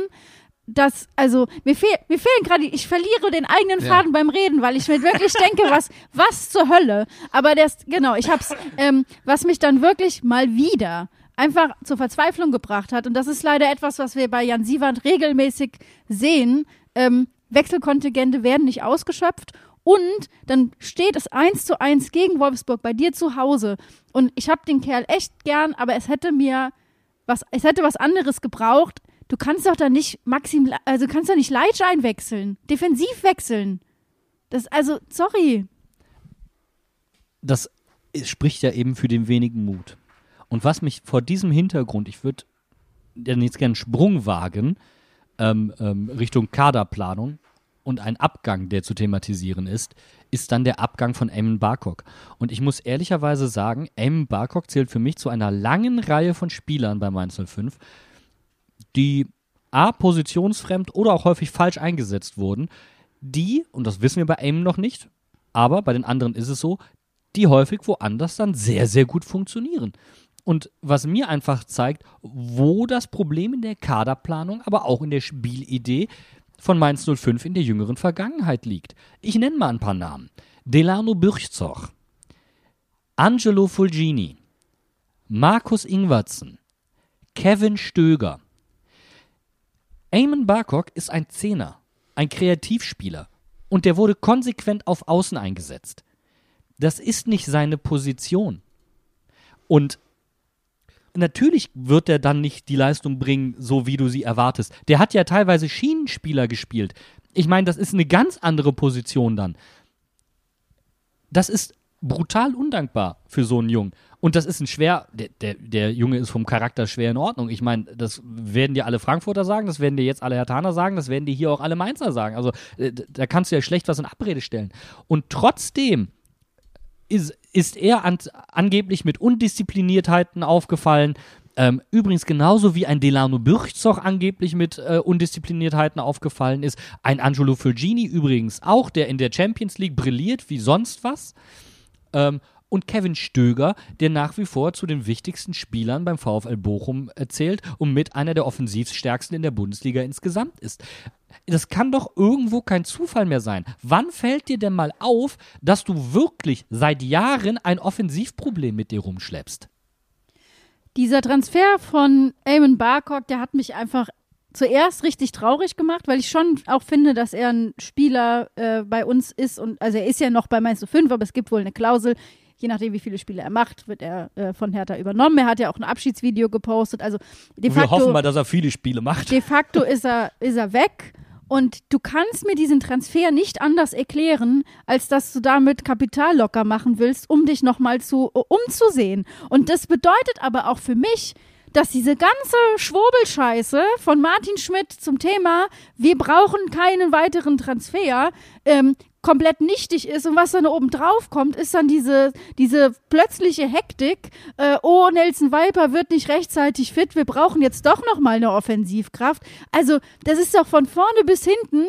A: dass, also, mir, fehl, mir fehlen gerade, ich verliere den eigenen Faden
C: Ja.
A: beim Reden, weil ich mir wirklich denke, was, was zur Hölle. Aber das, genau, ich hab's, ähm, was mich dann wirklich mal wieder einfach zur Verzweiflung gebracht hat. Und das ist leider etwas, was wir bei Jan Siewert regelmäßig sehen. Ähm, Wechselkontingente werden nicht ausgeschöpft. Und dann steht es eins zu eins gegen Wolfsburg bei dir zu Hause. Und ich habe den Kerl echt gern, aber es hätte mir was, es hätte was anderes gebraucht. Du kannst doch da nicht Maxim, also kannst doch nicht Leitsch einwechseln, defensiv wechseln. Das, also, sorry.
B: das spricht ja eben für den wenigen Mut. Und was mich vor diesem Hintergrund, ich würde jetzt gerne einen Sprung wagen ähm, ähm, Richtung Kaderplanung und ein Abgang, der zu thematisieren ist, ist dann der Abgang von Eamon Barkok. Und ich muss ehrlicherweise sagen, Eamon Barkok zählt für mich zu einer langen Reihe von Spielern bei Mainz 05, die A, positionsfremd oder auch häufig falsch eingesetzt wurden, die, und das wissen wir bei Aim noch nicht, aber bei den anderen ist es so, die häufig woanders dann sehr, sehr gut funktionieren. Und was mir einfach zeigt, wo das Problem in der Kaderplanung, aber auch in der Spielidee von Mainz 05 in der jüngeren Vergangenheit liegt. Ich nenne mal ein paar Namen. Delano Bürchzoch, Angelo Fulgini, Markus Ingwertsen, Kevin Stöger. Eamon Barkok ist ein Zehner, ein Kreativspieler und der wurde konsequent auf Außen eingesetzt. Das ist nicht seine Position. Und natürlich wird er dann nicht die Leistung bringen, so wie du sie erwartest. Der hat ja teilweise Schienenspieler gespielt. Ich meine, das ist eine ganz andere Position dann. Das ist brutal undankbar für so einen Jungen. Und das ist ein schwer, der, der, der Junge ist vom Charakter schwer in Ordnung. Ich meine, das werden dir alle Frankfurter sagen, das werden dir jetzt alle Hertaner sagen, das werden dir hier auch alle Mainzer sagen. Also äh, da kannst du ja schlecht was in Abrede stellen. Und trotzdem ist, ist er an, angeblich mit Undiszipliniertheiten aufgefallen. Ähm, übrigens genauso wie ein Delano Bürchzoch angeblich mit äh, Undiszipliniertheiten aufgefallen ist. Ein Angelo Fulgini übrigens auch, der in der Champions League brilliert wie sonst was. Ähm, und Kevin Stöger, der nach wie vor zu den wichtigsten Spielern beim VfL Bochum erzählt und mit einer der offensivstärksten in der Bundesliga insgesamt ist. Das kann doch irgendwo kein Zufall mehr sein. Wann fällt dir denn mal auf, dass du wirklich seit Jahren ein Offensivproblem mit dir rumschleppst?
A: Dieser Transfer von Eamon Barkok, der hat mich einfach zuerst richtig traurig gemacht, weil ich schon auch finde, dass er ein Spieler äh, bei uns ist und also er ist ja noch bei Mainz 05, aber es gibt wohl eine Klausel, je nachdem wie viele Spiele er macht, wird er äh, von Hertha übernommen. Er hat ja auch ein Abschiedsvideo gepostet, also de
B: Wir hoffen
A: facto,
B: mal, dass er viele Spiele macht.
A: de facto ist er ist er weg und du kannst mir diesen Transfer nicht anders erklären, als dass du damit Kapital locker machen willst, um dich nochmal zu umzusehen. Und das bedeutet aber auch für mich, dass diese ganze Schwurbelscheiße von Martin Schmidt zum Thema, wir brauchen keinen weiteren Transfer, ähm, komplett nichtig ist und was dann oben drauf kommt, ist dann diese, diese plötzliche Hektik. Äh, oh, Nelson Viper wird nicht rechtzeitig fit, wir brauchen jetzt doch noch mal eine Offensivkraft. Also, das ist doch von vorne bis hinten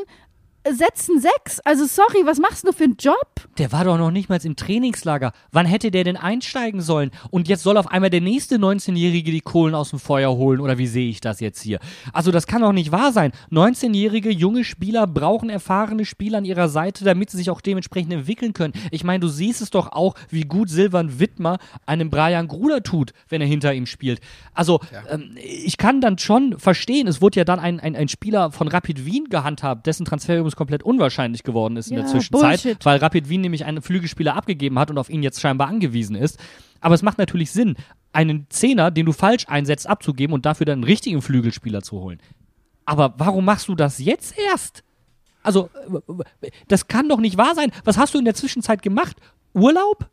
A: setzen sechs. Also sorry, was machst du für einen Job?
B: Der war doch noch nicht mal im Trainingslager. Wann hätte der denn einsteigen sollen? Und jetzt soll auf einmal der nächste 19-Jährige die Kohlen aus dem Feuer holen oder wie sehe ich das jetzt hier? Also das kann doch nicht wahr sein. 19-jährige junge Spieler brauchen erfahrene Spieler an ihrer Seite, damit sie sich auch dementsprechend entwickeln können. Ich meine, du siehst es doch auch, wie gut Silvan Wittmer einem Brian Gruder tut, wenn er hinter ihm spielt. Also ähm, ich kann dann schon verstehen, es wurde ja dann ein, ein, ein Spieler von Rapid Wien gehandhabt, dessen Transfer übrigens komplett unwahrscheinlich geworden ist in
A: Ja,
B: der Zwischenzeit,
A: Bullshit.
B: weil Rapid Wien nämlich einen Flügelspieler abgegeben hat und auf ihn jetzt scheinbar angewiesen ist. Aber es macht natürlich Sinn, einen Zehner, den du falsch einsetzt, abzugeben und dafür dann einen richtigen Flügelspieler zu holen. Aber warum machst du das jetzt erst? Also, das kann doch nicht wahr sein. Was hast du in der Zwischenzeit gemacht? Urlaub?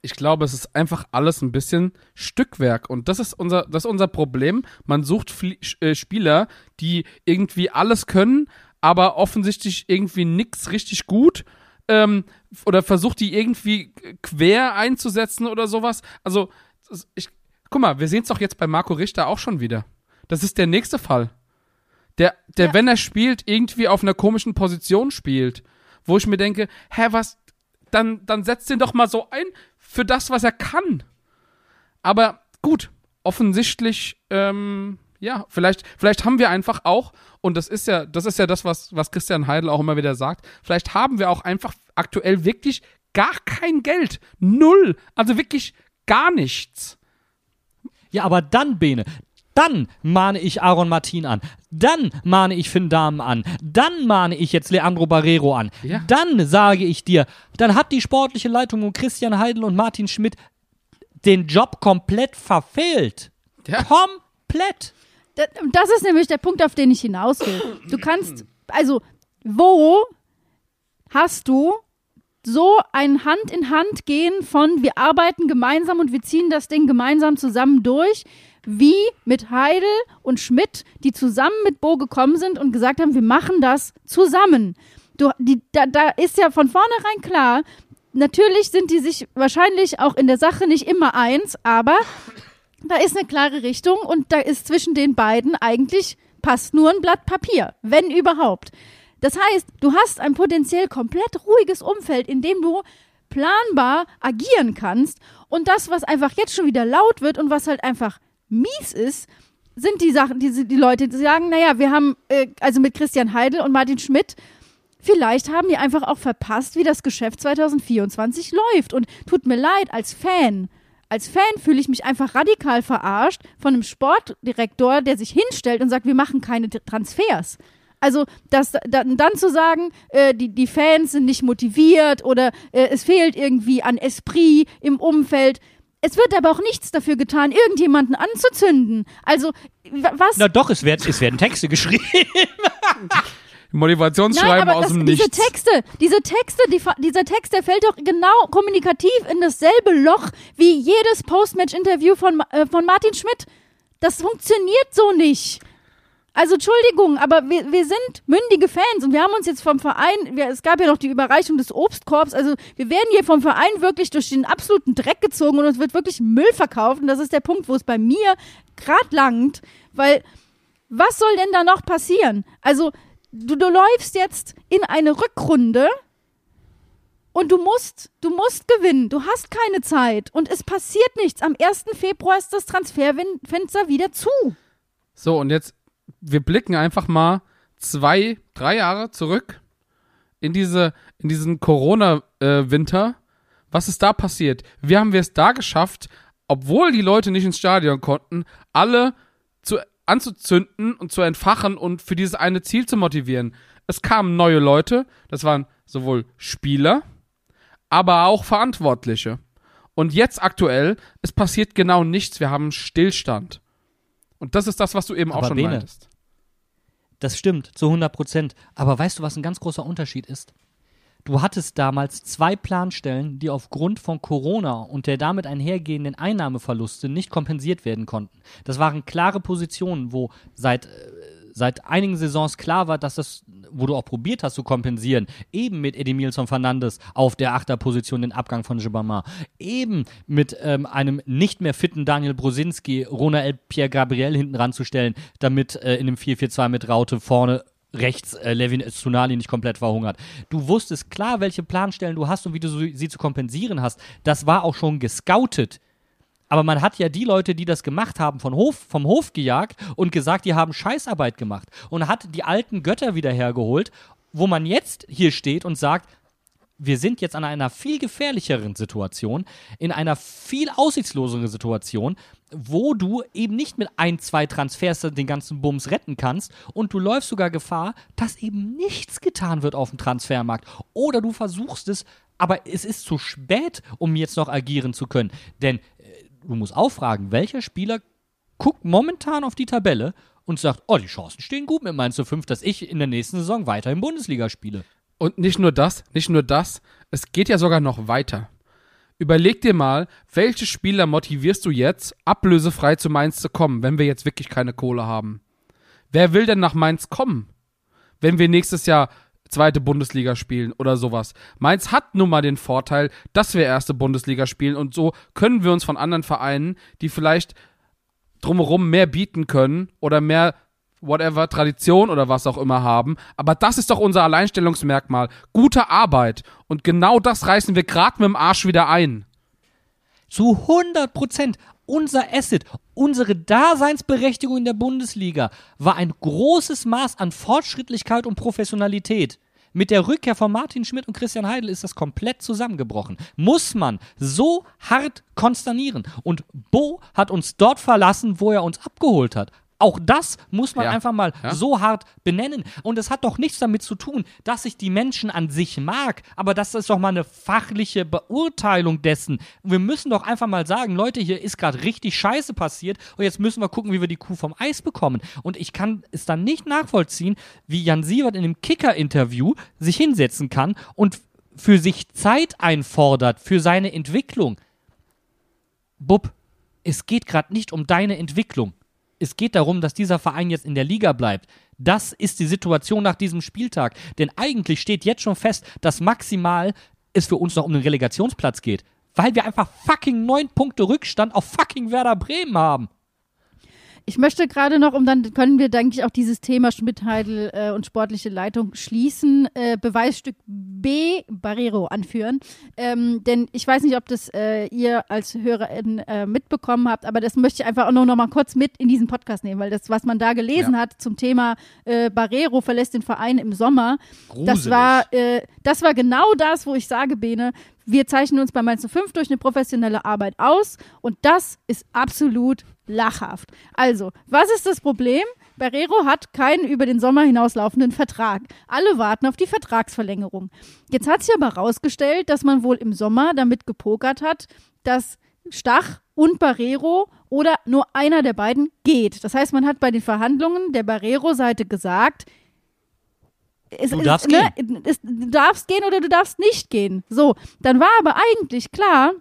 C: Ich glaube, es ist einfach alles ein bisschen Stückwerk. Und das ist unser, das ist unser Problem. Man sucht Fli äh, Spieler, die irgendwie alles können, aber offensichtlich irgendwie nix richtig gut. Ähm, oder versucht die irgendwie quer einzusetzen oder sowas. Also, ich, guck mal, wir sehen es doch jetzt bei Marco Richter auch schon wieder. Das ist der nächste Fall. Der, der,
A: Ja.
C: wenn er spielt, irgendwie auf einer komischen Position spielt. Wo ich mir denke, hä, was, dann, dann setzt den doch mal so ein für das, was er kann. Aber gut, offensichtlich, ähm, ja, vielleicht, vielleicht haben wir einfach auch, und das ist ja, das ist ja das, was, was Christian Heidel auch immer wieder sagt, vielleicht haben wir auch einfach aktuell wirklich gar kein Geld. Null. Also wirklich gar nichts.
B: Ja, aber dann, Bene, dann mahne ich Aaron Martin an. Dann mahne ich Finn Dahmen an. Dann mahne ich jetzt Leandro Barrero an.
C: Ja.
B: Dann sage ich dir, dann hat die sportliche Leitung um Christian Heidel und Martin Schmidt den Job komplett verfehlt.
C: Ja.
B: Komplett.
A: Da- Das ist nämlich der Punkt, auf den ich hinaus will. Du <clears throat> kannst, also, wo hast du so ein Hand in Hand gehen von wir arbeiten gemeinsam und wir ziehen das Ding gemeinsam zusammen durch, wie mit Heidel und Schmidt, die zusammen mit Bo gekommen sind und gesagt haben, wir machen das zusammen. Du, die, da, da ist ja von vornherein klar, natürlich sind die sich wahrscheinlich auch in der Sache nicht immer eins, aber da ist eine klare Richtung und da ist zwischen den beiden eigentlich passt nur ein Blatt Papier, wenn überhaupt. Das heißt, du hast ein potenziell komplett ruhiges Umfeld, in dem du planbar agieren kannst und das, was einfach jetzt schon wieder laut wird und was halt einfach mies ist, sind die Sachen, die, die Leute, die sagen, naja, wir haben, äh, also mit Christian Heidel und Martin Schmidt, vielleicht haben die einfach auch verpasst, wie das Geschäft 2024 läuft. Und tut mir leid, als Fan, als Fan fühle ich mich einfach radikal verarscht von einem Sportdirektor, der sich hinstellt und sagt, wir machen keine Transfers. Also das, dann, dann zu sagen, äh, die, die Fans sind nicht motiviert oder äh, es fehlt irgendwie an Esprit im Umfeld. Es wird aber auch nichts dafür getan, irgendjemanden anzuzünden. Also, wa- was?
B: Na doch, es werden, es werden Texte geschrieben. <laughs>
C: Motivationsschreiben
A: Nein, aber
C: aus
A: das,
C: dem
A: diese
C: Nichts.
A: Texte, diese Texte, die, dieser Text, der fällt doch genau kommunikativ in dasselbe Loch wie jedes Postmatch-Interview von, äh, von Martin Schmidt. Das funktioniert so nicht. Also Entschuldigung, aber wir, wir sind mündige Fans und wir haben uns jetzt vom Verein, wir, es gab ja noch die Überreichung des Obstkorbs, also wir werden hier vom Verein wirklich durch den absoluten Dreck gezogen und uns wird wirklich Müll verkauft und das ist der Punkt, wo es bei mir grad langt, weil was soll denn da noch passieren? Also du, du läufst jetzt in eine Rückrunde und du musst, du musst gewinnen. Du hast keine Zeit und es passiert nichts. Am 1. Februar ist das Transferfenster wieder zu.
C: So, und jetzt, wir blicken einfach mal zwei, drei Jahre zurück in diese, in diesen Corona-Winter. Was ist da passiert? Wie haben wir es da geschafft, obwohl die Leute nicht ins Stadion konnten, alle anzuzünden und zu entfachen und für dieses eine Ziel zu motivieren? Es kamen neue Leute, das waren sowohl Spieler, aber auch Verantwortliche. Und jetzt aktuell, es passiert genau nichts, wir haben Stillstand. Und das ist das, was du eben auch
B: Aber
C: schon
B: Bene,
C: meintest.
B: Das stimmt, zu 100 Prozent. Aber weißt du, was ein ganz großer Unterschied ist? Du hattest damals zwei Planstellen, die aufgrund von Corona und der damit einhergehenden Einnahmeverluste nicht kompensiert werden konnten. Das waren klare Positionen, wo seit, äh, seit einigen Saisons klar war, dass das, wo du auch probiert hast zu kompensieren, eben mit Edemilson Fernandes auf der Achterposition den Abgang von Jibama, eben mit ähm, einem nicht mehr fitten Daniel Brosinski, Ronald Pierre Gabriel hinten ranzustellen, damit äh, in dem 4-4-2 mit Raute vorne rechts äh, Levin Tsunali nicht komplett verhungert. Du wusstest klar, welche Planstellen du hast und wie du sie zu kompensieren hast. Das war auch schon gescoutet. Aber man hat ja die Leute, die das gemacht haben, von Hof, vom Hof gejagt und gesagt, die haben Scheißarbeit gemacht. Und hat die alten Götter wieder hergeholt, wo man jetzt hier steht und sagt, wir sind jetzt an einer viel gefährlicheren Situation, in einer viel aussichtsloseren Situation, wo du eben nicht mit ein, zwei Transfers den ganzen Bums retten kannst und du läufst sogar Gefahr, dass eben nichts getan wird auf dem Transfermarkt. Oder du versuchst es, aber es ist zu spät, um jetzt noch agieren zu können. Denn äh, du musst auch fragen, welcher Spieler guckt momentan auf die Tabelle und sagt, oh, die Chancen stehen gut mit Mainz 5, dass ich in der nächsten Saison weiter in Bundesliga spiele.
C: Und nicht nur das, nicht nur das, es geht ja sogar noch weiter. Überleg dir mal, welche Spieler motivierst du jetzt, ablösefrei zu Mainz zu kommen, wenn wir jetzt wirklich keine Kohle haben? Wer will denn nach Mainz kommen, wenn wir nächstes Jahr zweite Bundesliga spielen oder sowas? Mainz hat nun mal den Vorteil, dass wir erste Bundesliga spielen und so können wir uns von anderen Vereinen, die vielleicht drumherum mehr bieten können oder mehr whatever, Tradition oder was auch immer haben. Aber das ist doch unser Alleinstellungsmerkmal. Gute Arbeit. Und genau das reißen wir gerade mit dem Arsch wieder ein.
B: Zu 100 Prozent. Unser Asset, unsere Daseinsberechtigung in der Bundesliga war ein großes Maß an Fortschrittlichkeit und Professionalität. Mit der Rückkehr von Martin Schmidt und Christian Heidel ist das komplett zusammengebrochen. Muss man so hart konsternieren. Und Bo hat uns dort verlassen, wo er uns abgeholt hat. Auch das muss man
C: Ja.
B: einfach mal
C: Ja.
B: so hart benennen. Und es hat doch nichts damit zu tun, dass ich die Menschen an sich mag. Aber das ist doch mal eine fachliche Beurteilung dessen. Wir müssen doch einfach mal sagen, Leute, hier ist gerade richtig Scheiße passiert. Und jetzt müssen wir gucken, wie wir die Kuh vom Eis bekommen. Und ich kann es dann nicht nachvollziehen, wie Jan Sievert in dem Kicker-Interview sich hinsetzen kann und für sich Zeit einfordert für seine Entwicklung. Bub, es geht gerade nicht um deine Entwicklung. Es geht darum, dass dieser Verein jetzt in der Liga bleibt. Das ist die Situation nach diesem Spieltag. Denn eigentlich steht jetzt schon fest, dass maximal es für uns noch um den Relegationsplatz geht. Weil wir einfach fucking neun Punkte Rückstand auf fucking Werder Bremen haben.
A: Ich möchte gerade noch, um dann können wir, denke ich, auch dieses Thema Schmidt-Heidel äh, und sportliche Leitung schließen, äh, Beweisstück B Barrero anführen. Ähm, denn ich weiß nicht, ob das äh, ihr als Hörerin äh, mitbekommen habt, aber das möchte ich einfach auch nur noch mal kurz mit in diesen Podcast nehmen, weil das, was man da gelesen hat zum Thema äh, Barrero verlässt den Verein im Sommer, das
B: Gruselig.
A: war, äh, das war genau das, wo ich sage, Bene, wir zeichnen uns bei Mainz 05 durch eine professionelle Arbeit aus und das ist absolut lachhaft. Also, was ist das Problem? Barrero hat keinen über den Sommer hinauslaufenden Vertrag. Alle warten auf die Vertragsverlängerung. Jetzt hat sich aber herausgestellt, dass man wohl im Sommer damit gepokert hat, dass Stach und Barrero oder nur einer der beiden geht. Das heißt, man hat bei den Verhandlungen der Barrero-Seite gesagt, es
B: Du
A: ist,
B: darfst
A: ne, es, du darfst gehen oder du darfst nicht gehen. So, dann war aber eigentlich klar,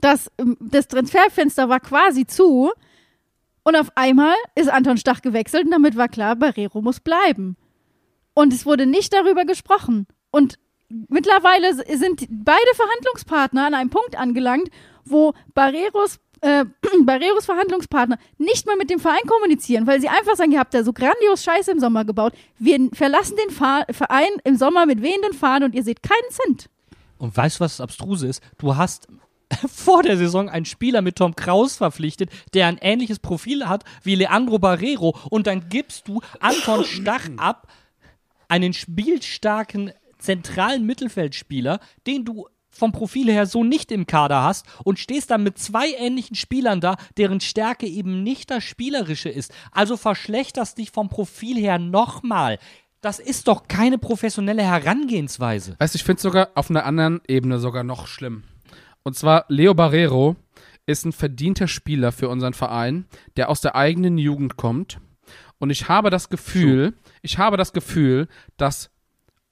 A: dass ähm, das Transferfenster war quasi zu und auf einmal ist Anton Stach gewechselt und damit war klar, Barrero muss bleiben. Und es wurde nicht darüber gesprochen. Und mittlerweile sind beide Verhandlungspartner an einem Punkt angelangt, wo Barreros, äh, <clears throat> Barreros Verhandlungspartner nicht mehr mit dem Verein kommunizieren, weil sie einfach sagen, ihr habt da so grandios Scheiße im Sommer gebaut. Wir verlassen den Fa Verein im Sommer mit wehenden Fahnen und ihr seht keinen Cent.
B: Und weißt du, was das Abstruse ist? Du hast <laughs> vor der Saison einen Spieler mit Tom Kraus verpflichtet, der ein ähnliches Profil hat wie Leandro Barrero. Und dann gibst du Anton <clears throat> Stach ab, einen spielstarken zentralen Mittelfeldspieler, den du vom Profil her so nicht im Kader hast und stehst dann mit zwei ähnlichen Spielern da, deren Stärke eben nicht das Spielerische ist. Also verschlechterst dich vom Profil her nochmal. Das ist doch keine professionelle Herangehensweise.
C: Weißt du, ich finde es sogar auf einer anderen Ebene sogar noch schlimm. Und zwar Leo Barrero ist ein verdienter Spieler für unseren Verein, der aus der eigenen Jugend kommt. Und ich habe das Gefühl, ich habe das Gefühl, dass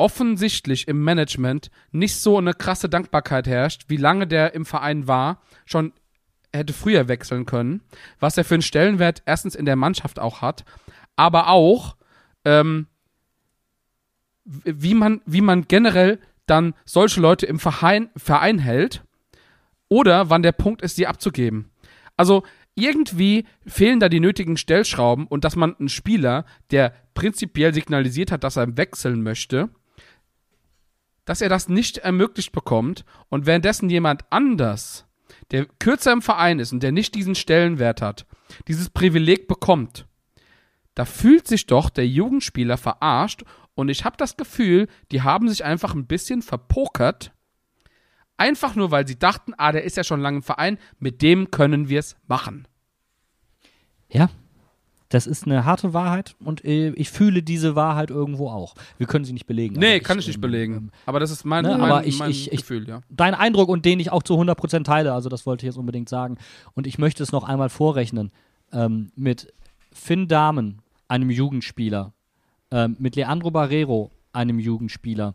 C: offensichtlich im Management nicht so eine krasse Dankbarkeit herrscht, wie lange der im Verein war, schon hätte früher wechseln können, was er für einen Stellenwert erstens in der Mannschaft auch hat, aber auch, ähm, wie man, wie man generell dann solche Leute im Verein, Verein hält oder wann der Punkt ist, sie abzugeben. Also irgendwie fehlen da die nötigen Stellschrauben und dass man einen Spieler, der prinzipiell signalisiert hat, dass er wechseln möchte, dass er das nicht ermöglicht bekommt und währenddessen jemand anders, der kürzer im Verein ist und der nicht diesen Stellenwert hat, dieses Privileg bekommt. Da fühlt sich doch der Jugendspieler verarscht und ich habe das Gefühl, die haben sich einfach ein bisschen verpokert. Einfach nur, weil sie dachten, ah, der ist ja schon lange im Verein, mit dem können wir es machen.
B: Ja, das ist eine harte Wahrheit und äh, ich fühle diese Wahrheit irgendwo auch. Wir können sie nicht belegen.
C: Nee, kann ich nicht
B: ähm,
C: belegen.
B: ähm,
C: Aber das ist mein,
B: ne,
C: mein,
B: aber ich-
C: mein
B: ich-
C: Gefühl, ja.
B: Dein Eindruck und den ich auch zu 100% teile, also das wollte ich jetzt unbedingt sagen. Und ich möchte es noch einmal vorrechnen ähm, mit Finn Dahmen, einem Jugendspieler, ähm, mit Leandro Barrero, einem Jugendspieler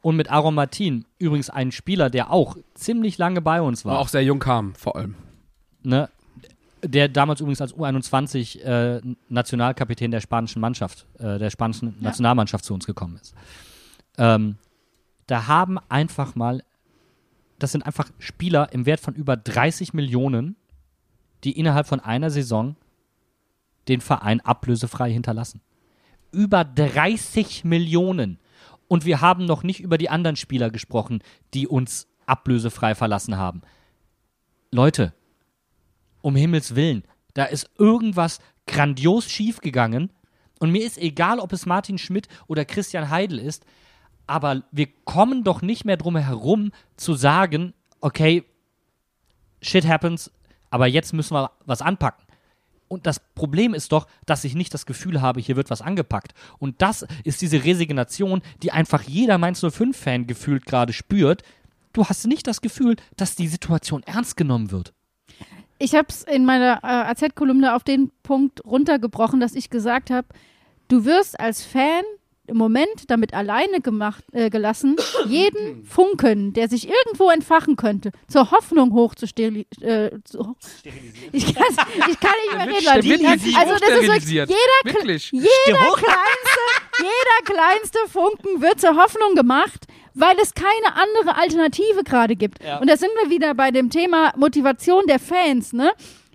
B: und mit Aaron Martin, übrigens ein Spieler, der auch ziemlich lange bei uns war.
C: Aber auch sehr jung kam, vor allem.
B: ne, der damals übrigens als U21 äh, Nationalkapitän der spanischen Mannschaft, äh, der spanischen Nationalmannschaft zu uns gekommen ist. Ähm, da haben einfach mal, das sind einfach Spieler im Wert von über 30 Millionen, die innerhalb von einer Saison den Verein ablösefrei hinterlassen. Über 30 Millionen. Und wir haben noch nicht über die anderen Spieler gesprochen, die uns ablösefrei verlassen haben. Leute, um Himmels Willen, da ist irgendwas grandios schiefgegangen. Und mir ist egal, ob es Martin Schmidt oder Christian Heidel ist, aber wir kommen doch nicht mehr drum herum zu sagen, okay, shit happens, aber jetzt müssen wir was anpacken. Und das Problem ist doch, dass ich nicht das Gefühl habe, hier wird was angepackt. Und das ist diese Resignation, die einfach jeder Mainz 05-Fan gefühlt gerade spürt. Du hast nicht das Gefühl, dass die Situation ernst genommen wird.
A: Ich habe es in meiner äh, AZ-Kolumne auf den Punkt runtergebrochen, dass ich gesagt habe, du wirst als Fan im Moment damit alleine gemacht, äh, gelassen, jeden <clears throat> Funken, der sich irgendwo entfachen könnte, zur Hoffnung. Äh, zu, ich, kann's- ich kann nicht mehr reden, Leute. Also, das ist wirklich, jeder,
C: Wirklich.
A: jeder kleinste, jeder kleinste Funken wird zur Hoffnung gemacht, weil es keine andere Alternative gerade gibt.
B: Ja.
A: Und da sind wir wieder bei dem Thema Motivation der Fans, ne?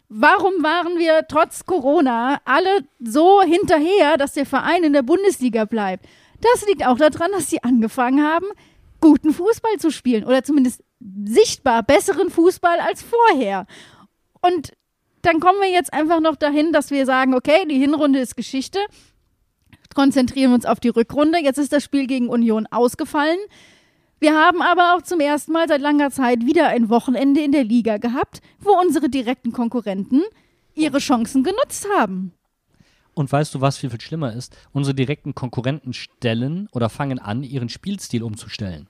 A: Warum waren wir trotz Corona alle so hinterher, dass der Verein in der Bundesliga bleibt? Das liegt auch daran, dass sie angefangen haben, guten Fußball zu spielen oder zumindest sichtbar besseren Fußball als vorher. Und dann kommen wir jetzt einfach noch dahin, dass wir sagen, okay, die Hinrunde ist Geschichte. Konzentrieren wir uns auf die Rückrunde. Jetzt ist das Spiel gegen Union ausgefallen. Wir haben aber auch zum ersten Mal seit langer Zeit wieder ein Wochenende in der Liga gehabt, wo unsere direkten Konkurrenten ihre Chancen genutzt haben.
B: Und weißt du, was viel, viel schlimmer ist? Unsere direkten Konkurrenten stellen oder fangen an, ihren Spielstil umzustellen.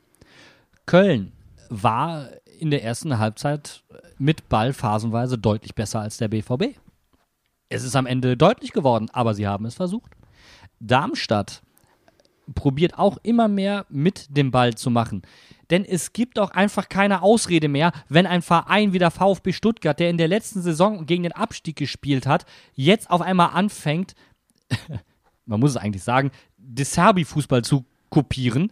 B: Köln war in der ersten Halbzeit mit Ball phasenweise deutlich besser als der BVB. Es ist am Ende deutlich geworden, aber sie haben es versucht. Darmstadt probiert auch immer mehr mit dem Ball zu machen. Denn es gibt auch einfach keine Ausrede mehr, wenn ein Verein wie der VfB Stuttgart, der in der letzten Saison gegen den Abstieg gespielt hat, jetzt auf einmal anfängt, <laughs> man muss es eigentlich sagen, De Serbi-Fußball zu kopieren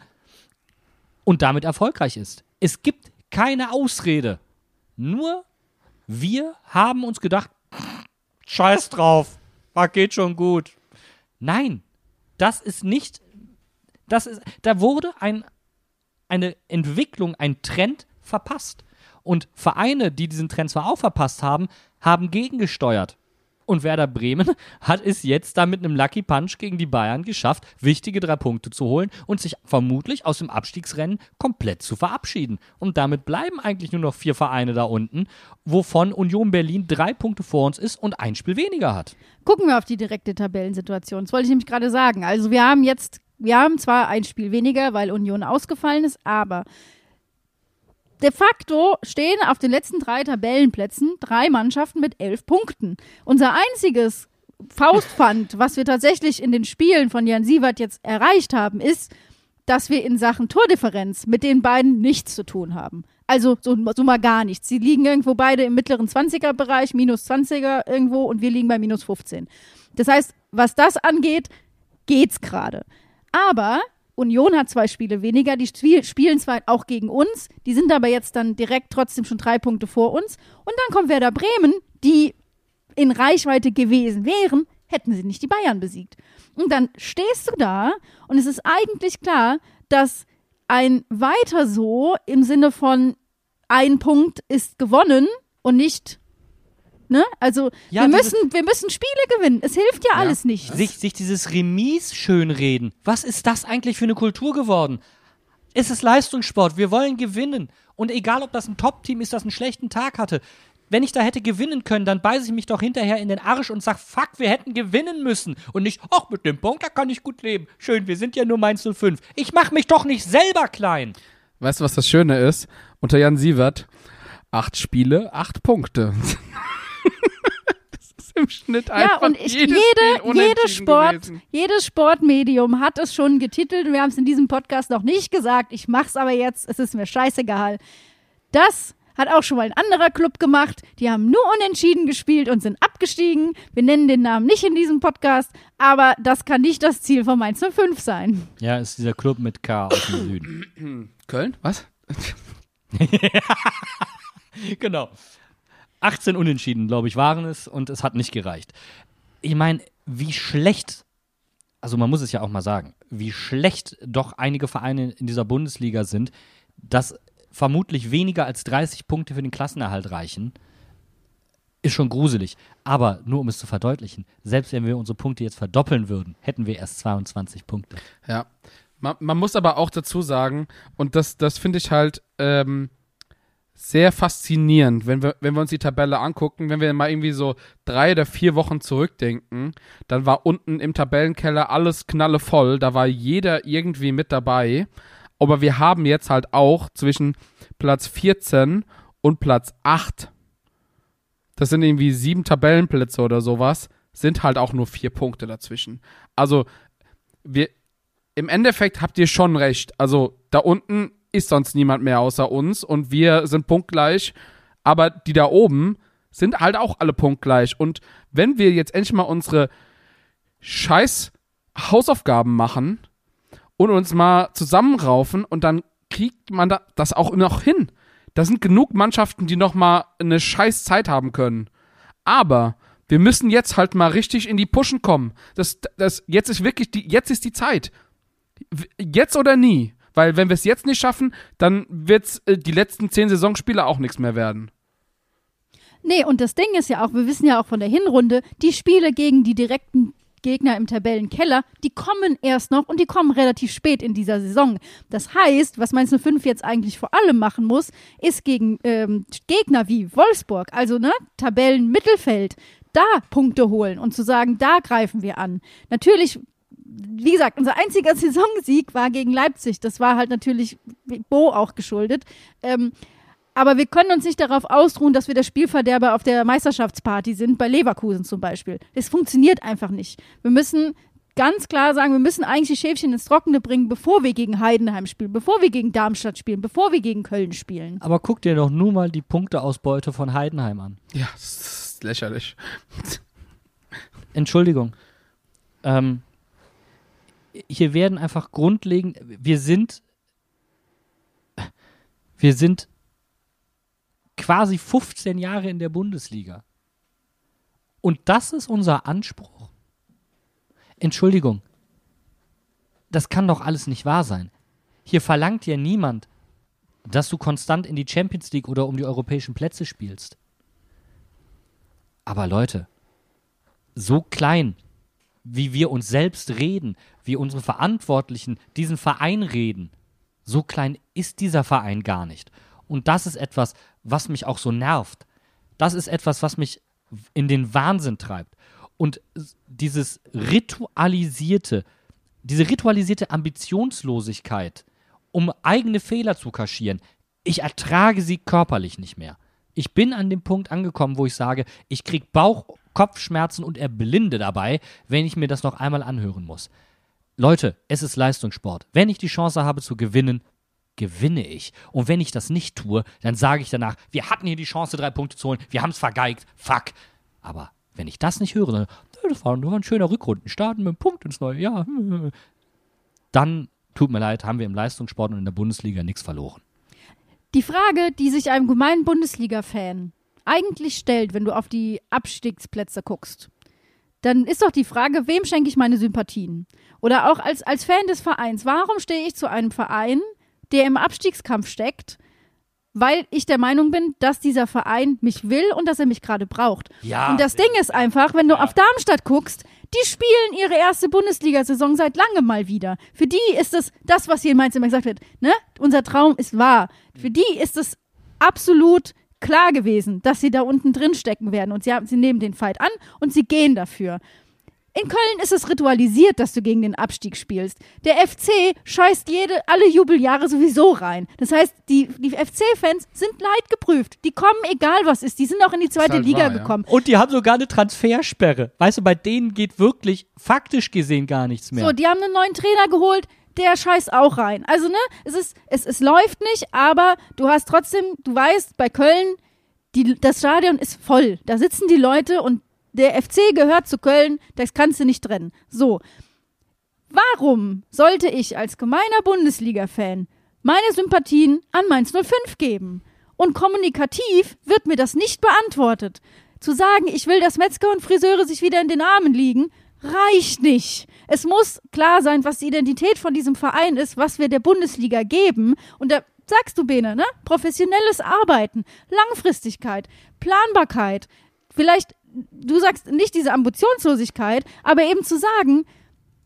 B: und damit erfolgreich ist. Es gibt keine Ausrede. Nur wir haben uns gedacht, <laughs> scheiß drauf, was geht schon gut. Nein, das ist nicht, das ist, da wurde ein, eine Entwicklung, ein Trend verpasst. Und Vereine, die diesen Trend zwar auch verpasst haben, haben gegengesteuert. Und Werder Bremen hat es jetzt da mit einem Lucky Punch gegen die Bayern geschafft, wichtige drei Punkte zu holen und sich vermutlich aus dem Abstiegsrennen komplett zu verabschieden. Und damit bleiben eigentlich nur noch vier Vereine da unten, wovon Union Berlin drei Punkte vor uns ist und ein Spiel weniger hat.
A: Gucken wir auf die direkte Tabellensituation. Das wollte ich nämlich gerade sagen. Also wir haben jetzt, wir haben zwar ein Spiel weniger, weil Union ausgefallen ist, aber de facto stehen auf den letzten drei Tabellenplätzen drei Mannschaften mit elf Punkten. Unser einziges Faustpfand, was wir tatsächlich in den Spielen von Jan Sievert jetzt erreicht haben, ist, dass wir in Sachen Tordifferenz mit den beiden nichts zu tun haben. Also so, so mal gar nichts. Sie liegen irgendwo beide im mittleren 20er-Bereich, minus 20er irgendwo und wir liegen bei minus 15. Das heißt, was das angeht, geht's gerade. Aber Union hat zwei Spiele weniger, die spiel spielen zwar auch gegen uns, die sind aber jetzt dann direkt trotzdem schon drei Punkte vor uns. Und dann kommt Werder Bremen, die in Reichweite gewesen wären, hätten sie nicht die Bayern besiegt. Und dann stehst du da und es ist eigentlich klar, dass ein weiter so im Sinne von ein Punkt ist gewonnen und nicht Ne? Also
B: Ja,
A: wir, müssen, wir müssen Spiele gewinnen. Es hilft ja, alles nicht.
B: Sich, sich dieses Remis schönreden. Was ist das eigentlich für eine Kultur geworden? Es ist Leistungssport. Wir wollen gewinnen. Und egal, ob das ein Top-Team ist, das einen schlechten Tag hatte. Wenn ich da hätte gewinnen können, dann beiße ich mich doch hinterher in den Arsch und sag, fuck, wir hätten gewinnen müssen. Und nicht, ach, mit dem Punkt, da kann ich gut leben. Schön, wir sind ja nur Mainz 05. Ich mach mich doch nicht selber klein.
C: Weißt du, was das Schöne ist? Unter Jan Sievert, acht Spiele, acht Punkte. <laughs> im Schnitt
A: Ja,
C: einfach
A: und ich,
C: jedes
A: jede,
C: Spiel
A: jede Sport,
C: gewesen.
A: jedes Sportmedium hat es schon getitelt. Wir haben es in diesem Podcast noch nicht gesagt. Ich mach's aber jetzt. Es ist mir scheißegal. Das hat auch schon mal ein anderer Club gemacht. Die haben nur unentschieden gespielt und sind abgestiegen. Wir nennen den Namen nicht in diesem Podcast, aber das kann nicht das Ziel von Mainz 05 sein.
B: Ja, ist dieser Club mit K aus dem Süden.
C: Köln? Was? <laughs> <laughs>
B: genau. 18 Unentschieden, glaube ich, waren es und es hat nicht gereicht. Ich meine, wie schlecht, also man muss es ja auch mal sagen, wie schlecht doch einige Vereine in dieser Bundesliga sind, dass vermutlich weniger als 30 Punkte für den Klassenerhalt reichen, ist schon gruselig. Aber nur um es zu verdeutlichen, selbst wenn wir unsere Punkte jetzt verdoppeln würden, hätten wir erst 22 Punkte.
C: Ja. Man, man muss aber auch dazu sagen, und das, das finde ich halt ähm, sehr faszinierend, wenn wir, wenn wir uns die Tabelle angucken, wenn wir mal irgendwie so drei oder vier Wochen zurückdenken, dann war unten im Tabellenkeller alles knallevoll, da war jeder irgendwie mit dabei. Aber wir haben jetzt halt auch zwischen Platz 14 und Platz 8, das sind irgendwie sieben Tabellenplätze oder sowas, sind halt auch nur vier Punkte dazwischen. Also, wir, im Endeffekt habt ihr schon recht. Also, da unten ist sonst niemand mehr außer uns und wir sind punktgleich, aber die da oben sind halt auch alle punktgleich. Und wenn wir jetzt endlich mal unsere scheiß Hausaufgaben machen und uns mal zusammenraufen und dann kriegt man da, das auch noch hin. Da sind genug Mannschaften, die noch mal eine scheiß Zeit haben können. Aber wir müssen jetzt halt mal richtig in die Pushen kommen. Das, das, jetzt ist wirklich die, jetzt ist die Zeit. Jetzt oder nie. Weil wenn wir es jetzt nicht schaffen, dann wird äh, die letzten zehn Saisonspiele auch nichts mehr werden.
A: Nee, und das Ding ist ja auch, wir wissen ja auch von der Hinrunde, die Spiele gegen die direkten Gegner im Tabellenkeller, die kommen erst noch und die kommen relativ spät in dieser Saison. Das heißt, was Mainz 05 jetzt eigentlich vor allem machen muss, ist gegen ähm, Gegner wie Wolfsburg, also ne, Tabellenmittelfeld, da Punkte holen und zu sagen, da greifen wir an. Natürlich wie gesagt, unser einziger <laughs> Saisonsieg war gegen Leipzig. Das war halt natürlich Bo auch geschuldet. Ähm, aber wir können uns nicht darauf ausruhen, dass wir der Spielverderber auf der Meisterschaftsparty sind, bei Leverkusen zum Beispiel. Das funktioniert einfach nicht. Wir müssen ganz klar sagen, wir müssen eigentlich die Schäfchen ins Trockene bringen, bevor wir gegen Heidenheim spielen, bevor wir gegen Darmstadt spielen, bevor wir gegen Köln spielen.
B: Aber guck dir doch nur mal die Punkteausbeute von Heidenheim an.
C: Ja, das ist lächerlich.
B: Entschuldigung. Ähm, hier werden einfach grundlegend, wir sind, wir sind quasi 15 Jahre in der Bundesliga. Und das ist unser Anspruch. Entschuldigung. Das kann doch alles nicht wahr sein. Hier verlangt ja niemand, dass du konstant in die Champions League oder um die europäischen Plätze spielst. Aber Leute, so klein, wie wir uns selbst reden, wie unsere Verantwortlichen diesen Verein reden, so klein ist dieser Verein gar nicht. Und das ist etwas, was mich auch so nervt. Das ist etwas, was mich in den Wahnsinn treibt. Und dieses ritualisierte, diese ritualisierte Ambitionslosigkeit, um eigene Fehler zu kaschieren, ich ertrage sie körperlich nicht mehr. Ich bin an dem Punkt angekommen, wo ich sage, ich krieg Bauch, Kopfschmerzen und erblinde dabei, wenn ich mir das noch einmal anhören muss. Leute, es ist Leistungssport. Wenn ich die Chance habe zu gewinnen, gewinne ich. Und wenn ich das nicht tue, dann sage ich danach, wir hatten hier die Chance, drei Punkte zu holen, wir haben es vergeigt, fuck. Aber wenn ich das nicht höre, dann, das war, ein schöner Rückrundenstart mit einem Punkt ins neue Jahr. Dann, tut mir leid, haben wir im Leistungssport und in der Bundesliga nichts verloren.
A: Die Frage, die sich einem gemeinen Bundesliga-Fan eigentlich stellt, wenn du auf die Abstiegsplätze guckst, dann ist doch die Frage, wem schenke ich meine Sympathien? Oder auch als, als Fan des Vereins, warum stehe ich zu einem Verein, der im Abstiegskampf steckt, weil ich der Meinung bin, dass dieser Verein mich will und dass er mich gerade braucht.
B: Ja.
A: Und das Ding ist einfach, wenn du auf Darmstadt guckst, die spielen ihre erste Bundesliga-Saison seit langem mal wieder. Für die ist es das, was hier in Mainz immer gesagt wird, ne? Unser Traum ist wahr. Für die ist es absolut klar gewesen, dass sie da unten drin stecken werden. Und sie, haben, sie nehmen den Fight an und sie gehen dafür. In Köln ist es ritualisiert, dass du gegen den Abstieg spielst. Der FC scheißt jede, alle Jubeljahre sowieso rein. Das heißt, die, die FC-Fans sind leidgeprüft. Die kommen, egal was ist. Die sind auch in die zweite
C: halt
A: Liga
C: wahr, ja.
A: gekommen.
B: Und die haben sogar eine Transfersperre. Weißt du, bei denen geht wirklich faktisch gesehen gar nichts mehr.
A: So, die haben einen neuen Trainer geholt, der scheißt auch rein. Also, ne, es ist, es, es läuft nicht, aber du hast trotzdem, du weißt, bei Köln, die, das Stadion ist voll. Da sitzen die Leute und der FC gehört zu Köln, das kannst du nicht trennen. So. Warum sollte ich als gemeiner Bundesliga-Fan meine Sympathien an Mainz 05 geben? Und kommunikativ wird mir das nicht beantwortet. Zu sagen, ich will, dass Metzger und Friseure sich wieder in den Armen liegen, reicht nicht. Es muss klar sein, was die Identität von diesem Verein ist, was wir der Bundesliga geben. Und da sagst du, Bene, ne? Professionelles Arbeiten, Langfristigkeit, Planbarkeit. Vielleicht, du sagst nicht diese Ambitionslosigkeit, aber eben zu sagen,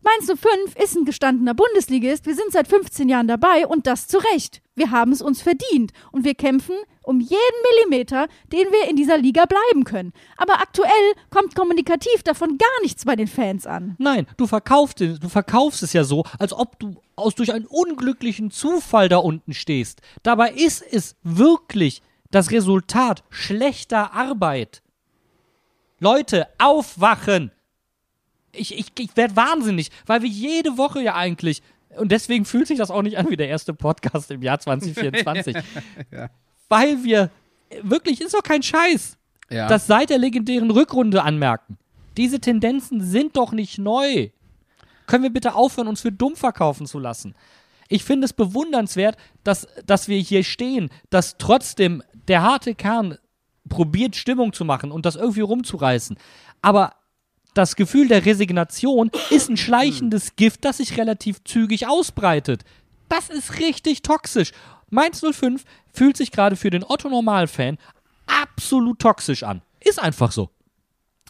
A: Mainz 05 ist ein gestandener Bundesligist. Wir sind seit 15 Jahren dabei und das zu Recht. Wir haben es uns verdient und wir kämpfen um jeden Millimeter, den wir in dieser Liga bleiben können. Aber aktuell kommt kommunikativ davon gar nichts bei den Fans an.
B: Nein, du verkaufst, du verkaufst es ja so, als ob du aus durch einen unglücklichen Zufall da unten stehst. Dabei ist es wirklich das Resultat schlechter Arbeit. Leute, aufwachen! Ich, ich, ich werde wahnsinnig, weil wir jede Woche ja eigentlich, und deswegen fühlt sich das auch nicht an wie der erste Podcast im Jahr <laughs> 2024, weil wir, wirklich, ist doch kein Scheiß,
C: Ja.
B: das seit der legendären Rückrunde anmerken. Diese Tendenzen sind doch nicht neu. Können wir bitte aufhören, uns für dumm verkaufen zu lassen? Ich finde es bewundernswert, dass, dass wir hier stehen, dass trotzdem der harte Kern probiert, Stimmung zu machen und das irgendwie rumzureißen. Aber das Gefühl der Resignation ist ein schleichendes Gift, das sich relativ zügig ausbreitet. Das ist richtig toxisch. Mainz 05 fühlt sich gerade für den Otto-Normal-Fan absolut toxisch an. Ist einfach so.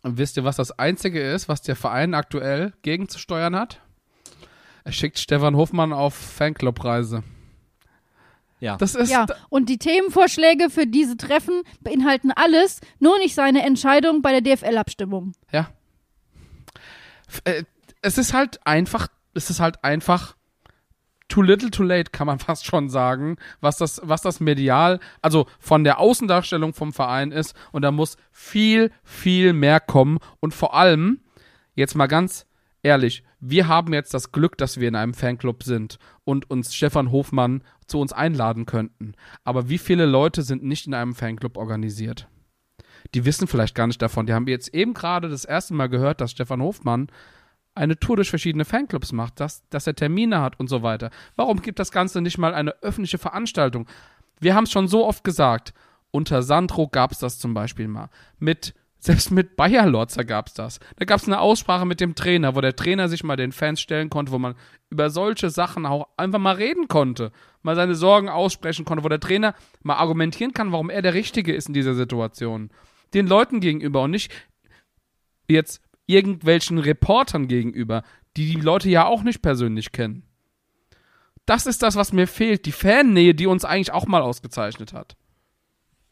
C: Und wisst ihr, was das Einzige ist, was der Verein aktuell gegenzusteuern hat? Er schickt Stefan Hofmann auf Fanclub-Reise.
B: Ja.
C: Das ist.
A: Ja, und die Themenvorschläge für diese Treffen beinhalten alles, nur nicht seine Entscheidung bei der DFL-Abstimmung.
C: Ja. Äh, Es ist halt einfach, es ist halt einfach too little too late, kann man <laughs> fast schon sagen, was das, was das medial, also von der Außendarstellung vom Verein ist. Und da muss viel, viel mehr kommen. Und vor allem, jetzt mal ganz ehrlich, wir haben jetzt das Glück, dass wir in einem Fanclub sind und uns Stefan Hofmann zu uns einladen könnten. Aber wie viele Leute sind nicht in einem Fanclub organisiert? die wissen vielleicht gar nicht davon. Die haben jetzt eben gerade das erste Mal gehört, dass Stefan Hofmann eine Tour durch verschiedene Fanclubs macht, dass, dass er Termine hat und so weiter. Warum gibt das Ganze nicht mal eine öffentliche Veranstaltung? Wir haben es schon so oft gesagt. Unter Sandro gab es das zum Beispiel mal. Mit, selbst mit Bayer Lorzer gab es das. Da gab es eine Aussprache mit dem Trainer, wo der Trainer sich mal den Fans stellen konnte, wo man über solche Sachen auch einfach mal reden konnte, mal seine Sorgen aussprechen konnte, wo der Trainer mal argumentieren kann, warum er der Richtige ist in dieser Situation. Den Leuten gegenüber und nicht jetzt irgendwelchen Reportern gegenüber, die die Leute ja auch nicht persönlich kennen. Das ist das, was mir fehlt, die Fannähe, die uns eigentlich auch mal ausgezeichnet hat.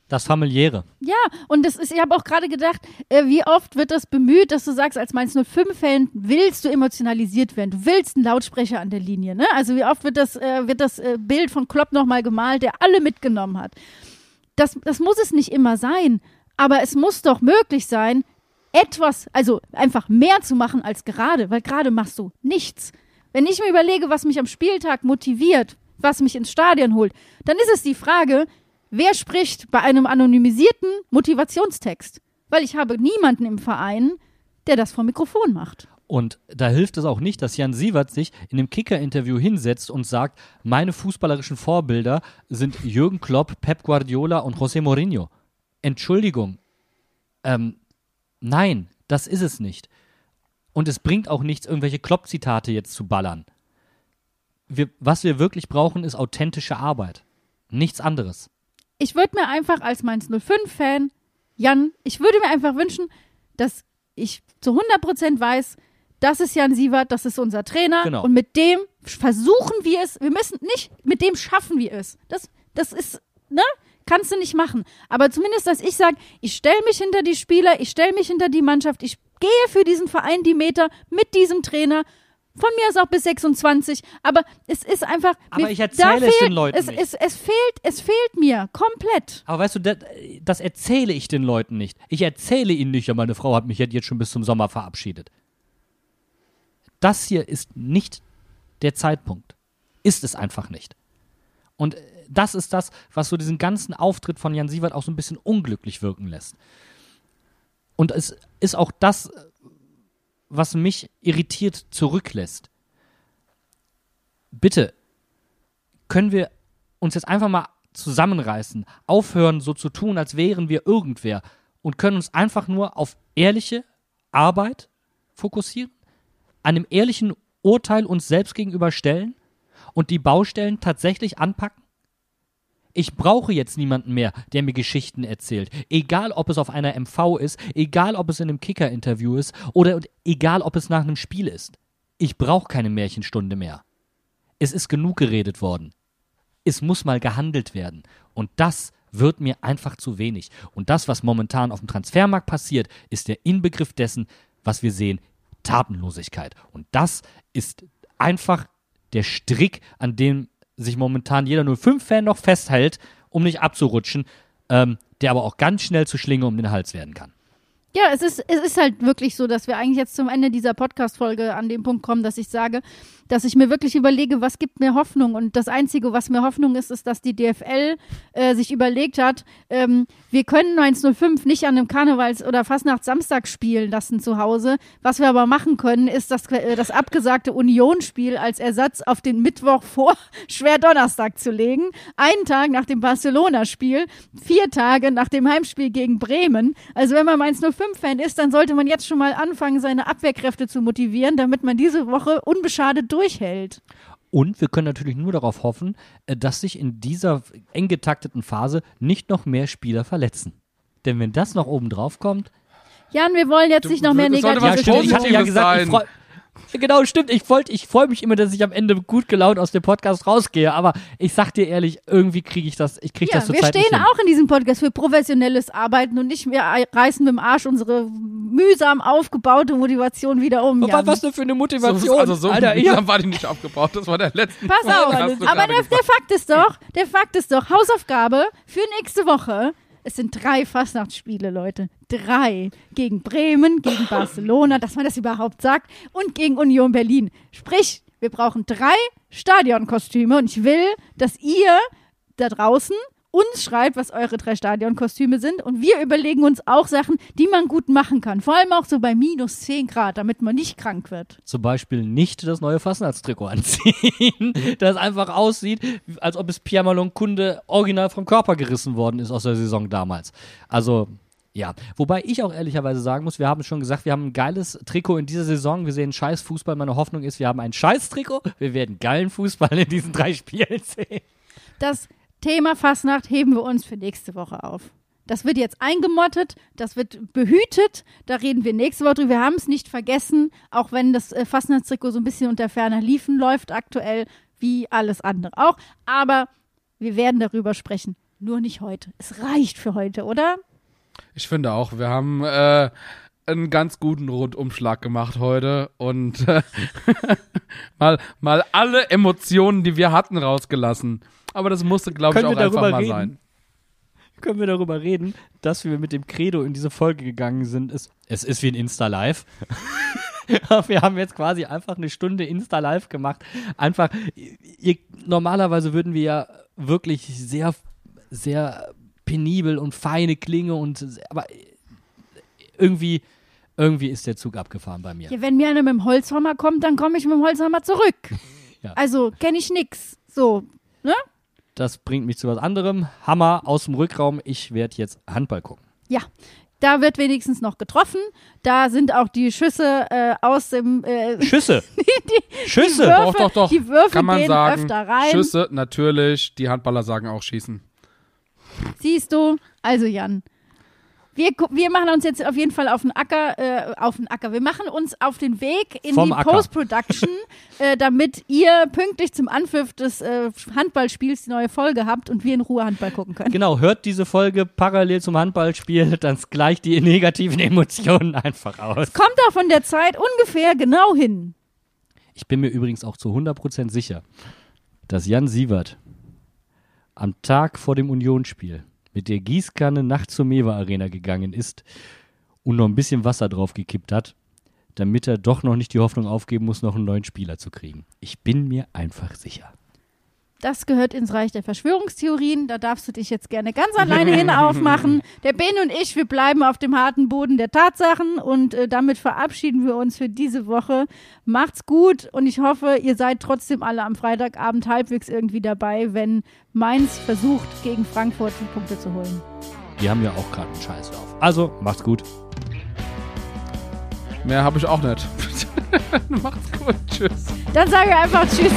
B: Das familiäre.
A: Ja, und das ist, ich habe auch gerade gedacht, äh, wie oft wird das bemüht, dass du sagst, als Mainz 05-Fan willst du emotionalisiert werden, du willst einen Lautsprecher an der Linie, ne? Also wie oft wird das, äh, wird das äh, Bild von Klopp nochmal gemalt, der alle mitgenommen hat. Das, das muss es nicht immer sein, aber es muss doch möglich sein, etwas, also einfach mehr zu machen als gerade, weil gerade machst du nichts. Wenn ich mir überlege, was mich am Spieltag motiviert, was mich ins Stadion holt, dann ist es die Frage, wer spricht bei einem anonymisierten Motivationstext? Weil ich habe niemanden im Verein, der das vor Mikrofon macht.
B: Und da hilft es auch nicht, dass Jan Sievert sich in einem Kicker-Interview hinsetzt und sagt, meine fußballerischen Vorbilder sind Jürgen Klopp, Pep Guardiola und José Mourinho. Entschuldigung. Ähm, nein, das ist es nicht. Und es bringt auch nichts, irgendwelche Klopp-Zitate jetzt zu ballern. Wir, was wir wirklich brauchen, ist authentische Arbeit. Nichts anderes.
A: Ich würde mir einfach als Mainz 05-Fan, Jan, ich würde mir einfach wünschen, dass ich zu 100% weiß, das ist Jan Sievert, das ist unser Trainer.
B: Genau.
A: Und mit dem versuchen wir es. Wir müssen nicht, mit dem schaffen wir es. Das, das ist, ne? Kannst du nicht machen. Aber zumindest, dass ich sage, ich stelle mich hinter die Spieler, ich stelle mich hinter die Mannschaft, ich gehe für diesen Verein die Meter mit diesem Trainer. Von mir aus auch bis 26. Aber es ist einfach.
B: Aber
A: mir-
B: ich erzähle es
A: fehlt,
B: den Leuten
A: es,
B: nicht.
A: Es, es, fehlt, es fehlt mir komplett.
B: Aber weißt du, das, das erzähle ich den Leuten nicht. Ich erzähle ihnen nicht, ja, meine Frau hat mich jetzt schon bis zum Sommer verabschiedet. Das hier ist nicht der Zeitpunkt. Ist es einfach nicht. Und äh, das ist das, was so diesen ganzen Auftritt von Jan Sievert auch so ein bisschen unglücklich wirken lässt. Und es ist auch das, was mich irritiert zurücklässt. Bitte, können wir uns jetzt einfach mal zusammenreißen, aufhören, so zu tun, als wären wir irgendwer und können uns einfach nur auf ehrliche Arbeit fokussieren, einem ehrlichen Urteil uns selbst gegenüber stellen und die Baustellen tatsächlich anpacken? Ich brauche jetzt niemanden mehr, der mir Geschichten erzählt. Egal, ob es auf einer MV ist, egal, ob es in einem Kicker-Interview ist oder egal, ob es nach einem Spiel ist. Ich brauche keine Märchenstunde mehr. Es ist genug geredet worden es muss mal gehandelt werden. Und das wird mir einfach zu wenig. Und das, was momentan auf dem Transfermarkt passiert, ist der Inbegriff dessen, was wir sehen, Tatenlosigkeit. Und das ist einfach der Strick, an dem sich momentan jeder 05-Fan noch festhält, um nicht abzurutschen, ähm, der aber auch ganz schnell zu Schlinge um den Hals werden kann.
A: Ja, es ist, es ist halt wirklich so, dass wir eigentlich jetzt zum Ende dieser Podcast-Folge an dem Punkt kommen, dass ich sage, dass ich mir wirklich überlege, was gibt mir Hoffnung? Und das Einzige, was mir Hoffnung ist, ist, dass die DFL äh, sich überlegt hat, ähm, wir können 1905 nicht an einem Karnevals- oder Fastnachts-Samstag spielen lassen zu Hause. Was wir aber machen können, ist das, äh, das abgesagte Unionsspiel als Ersatz auf den Mittwoch vor <laughs> Schwerdonnerstag zu legen. Einen Tag nach dem Barcelona-Spiel, vier Tage nach dem Heimspiel gegen Bremen. Also wenn man 105-Fan ist, dann sollte man jetzt schon mal anfangen, seine Abwehrkräfte zu motivieren, damit man diese Woche unbeschadet durchhält.
B: Und wir können natürlich nur darauf hoffen, äh, dass sich in dieser eng getakteten Phase nicht noch mehr Spieler verletzen. Denn wenn das noch oben drauf kommt,
A: Jan, wir wollen jetzt
C: Du-
A: nicht noch mehr negative
C: was
B: stimmt, ich hatte ja gesagt, ich
C: sein.
B: Genau, stimmt. Ich wollte, ich freue mich immer, dass ich am Ende gut gelaunt aus dem Podcast rausgehe. Aber ich sag dir ehrlich, irgendwie kriege ich das, ich kriege
A: Ja,
B: das zur
A: wir
B: Zeit
A: stehen
B: nicht hin.
A: auch in diesem Podcast für professionelles Arbeiten und nicht mehr reißen mit dem Arsch unsere mühsam aufgebaute Motivation wieder um.
B: Was,
A: Jan.
B: was denn für eine Motivation?
C: So, also so
B: Alter, ich
C: mühsam war die nicht aufgebaut. Das war der letzte.
A: Pass auf, aber der, der. Fakt ist doch, der Fakt ist doch, Hausaufgabe für nächste Woche. Es sind drei Fastnachtsspiele, Leute. Drei. Gegen Bremen, gegen Barcelona, dass man das überhaupt sagt, und gegen Union Berlin. Sprich, wir brauchen drei Stadionkostüme und ich will, dass ihr da draußen uns schreibt, was eure drei Stadionkostüme sind und wir überlegen uns auch Sachen, die man gut machen kann. Vor allem auch so bei minus 10 Grad, damit man nicht krank wird.
B: zum Beispiel nicht das neue Fastnachtstrikot anziehen, <laughs> das einfach aussieht, als ob es Pierre Malon Kunde original vom Körper gerissen worden ist aus der Saison damals. Also, ja. Wobei ich auch ehrlicherweise sagen muss, wir haben schon gesagt, wir haben ein geiles Trikot in dieser Saison. Wir sehen scheiß Fußball. Meine Hoffnung ist, wir haben ein scheiß Trikot. Wir werden geilen Fußball in diesen drei Spielen sehen.
A: Das Thema Fastnacht heben wir uns für nächste Woche auf. Das wird jetzt eingemottet, das wird behütet. Da reden wir nächste Woche drüber. Wir haben es nicht vergessen, auch wenn das äh, Fastnachtstrikot so ein bisschen unter ferner Liefen läuft aktuell, wie alles andere auch. Aber wir werden darüber sprechen. Nur nicht heute. Es reicht für heute, oder?
C: Ich finde auch, wir haben äh, einen ganz guten Rundumschlag gemacht heute und äh, <laughs> mal, mal alle Emotionen, die wir hatten, rausgelassen. Aber das musste, glaube ich, auch
B: wir
C: einfach mal
B: reden?
C: sein.
B: Können wir darüber reden, dass wir mit dem Credo in diese Folge gegangen sind? Es, es ist wie ein Insta-Live. <laughs> wir haben jetzt quasi einfach eine Stunde Insta-Live gemacht. Einfach, ihr, normalerweise würden wir ja wirklich sehr, sehr penibel und feine Klinge und, aber irgendwie irgendwie ist der Zug abgefahren bei mir.
A: Ja, wenn mir einer mit dem Holzhammer kommt, dann komme ich mit dem Holzhammer zurück. <laughs>
B: Ja.
A: Also kenne ich nix. So, ne?
B: Das bringt mich zu was anderem. Hammer aus dem Rückraum. Ich werde jetzt Handball gucken.
A: Ja. Da wird wenigstens noch getroffen. Da sind auch die Schüsse äh, aus dem äh, <laughs>
B: Schüsse. <laughs> Schüsse.
A: Würfe-
C: Doch, doch, doch.
A: die Würfel
C: Kann man
A: gehen
C: sagen.
A: öfter rein.
C: Schüsse, natürlich. Die Handballer sagen auch schießen.
A: Siehst du? Also Jan. Wir, wir machen uns jetzt auf jeden Fall auf den Acker, äh, auf den Acker. Wir machen uns auf den Weg in
B: Vom
A: die. Post-Production, <laughs> äh, damit ihr pünktlich zum Anpfiff des äh, Handballspiels die neue Folge habt und wir in Ruhe Handball gucken können.
B: Genau, hört diese Folge parallel zum Handballspiel, dann gleicht die <laughs> negativen Emotionen einfach aus.
A: Kommt da von der Zeit ungefähr genau hin.
B: Ich bin mir übrigens auch zu 100% sicher, dass Jan Sievert am Tag vor dem Unionsspiel mit der Gießkanne nachts zur Mewa Arena gegangen ist und noch ein bisschen Wasser drauf gekippt hat, damit er doch noch nicht die Hoffnung aufgeben muss, noch einen neuen Spieler zu kriegen. Ich bin mir einfach sicher.
A: Das gehört ins Reich der Verschwörungstheorien. Da darfst du dich jetzt gerne ganz alleine hin <laughs> aufmachen. Der Ben und ich, wir bleiben auf dem harten Boden der Tatsachen und äh, damit verabschieden wir uns für diese Woche. Macht's gut und ich hoffe, ihr seid trotzdem alle am Freitagabend halbwegs irgendwie dabei, wenn Mainz versucht, gegen Frankfurt die Punkte zu holen.
B: Die haben ja auch gerade einen Scheißlauf. Also, macht's gut.
C: Mehr habe ich auch nicht. <laughs> Macht's gut. Tschüss.
A: Dann sage ich einfach Tschüss.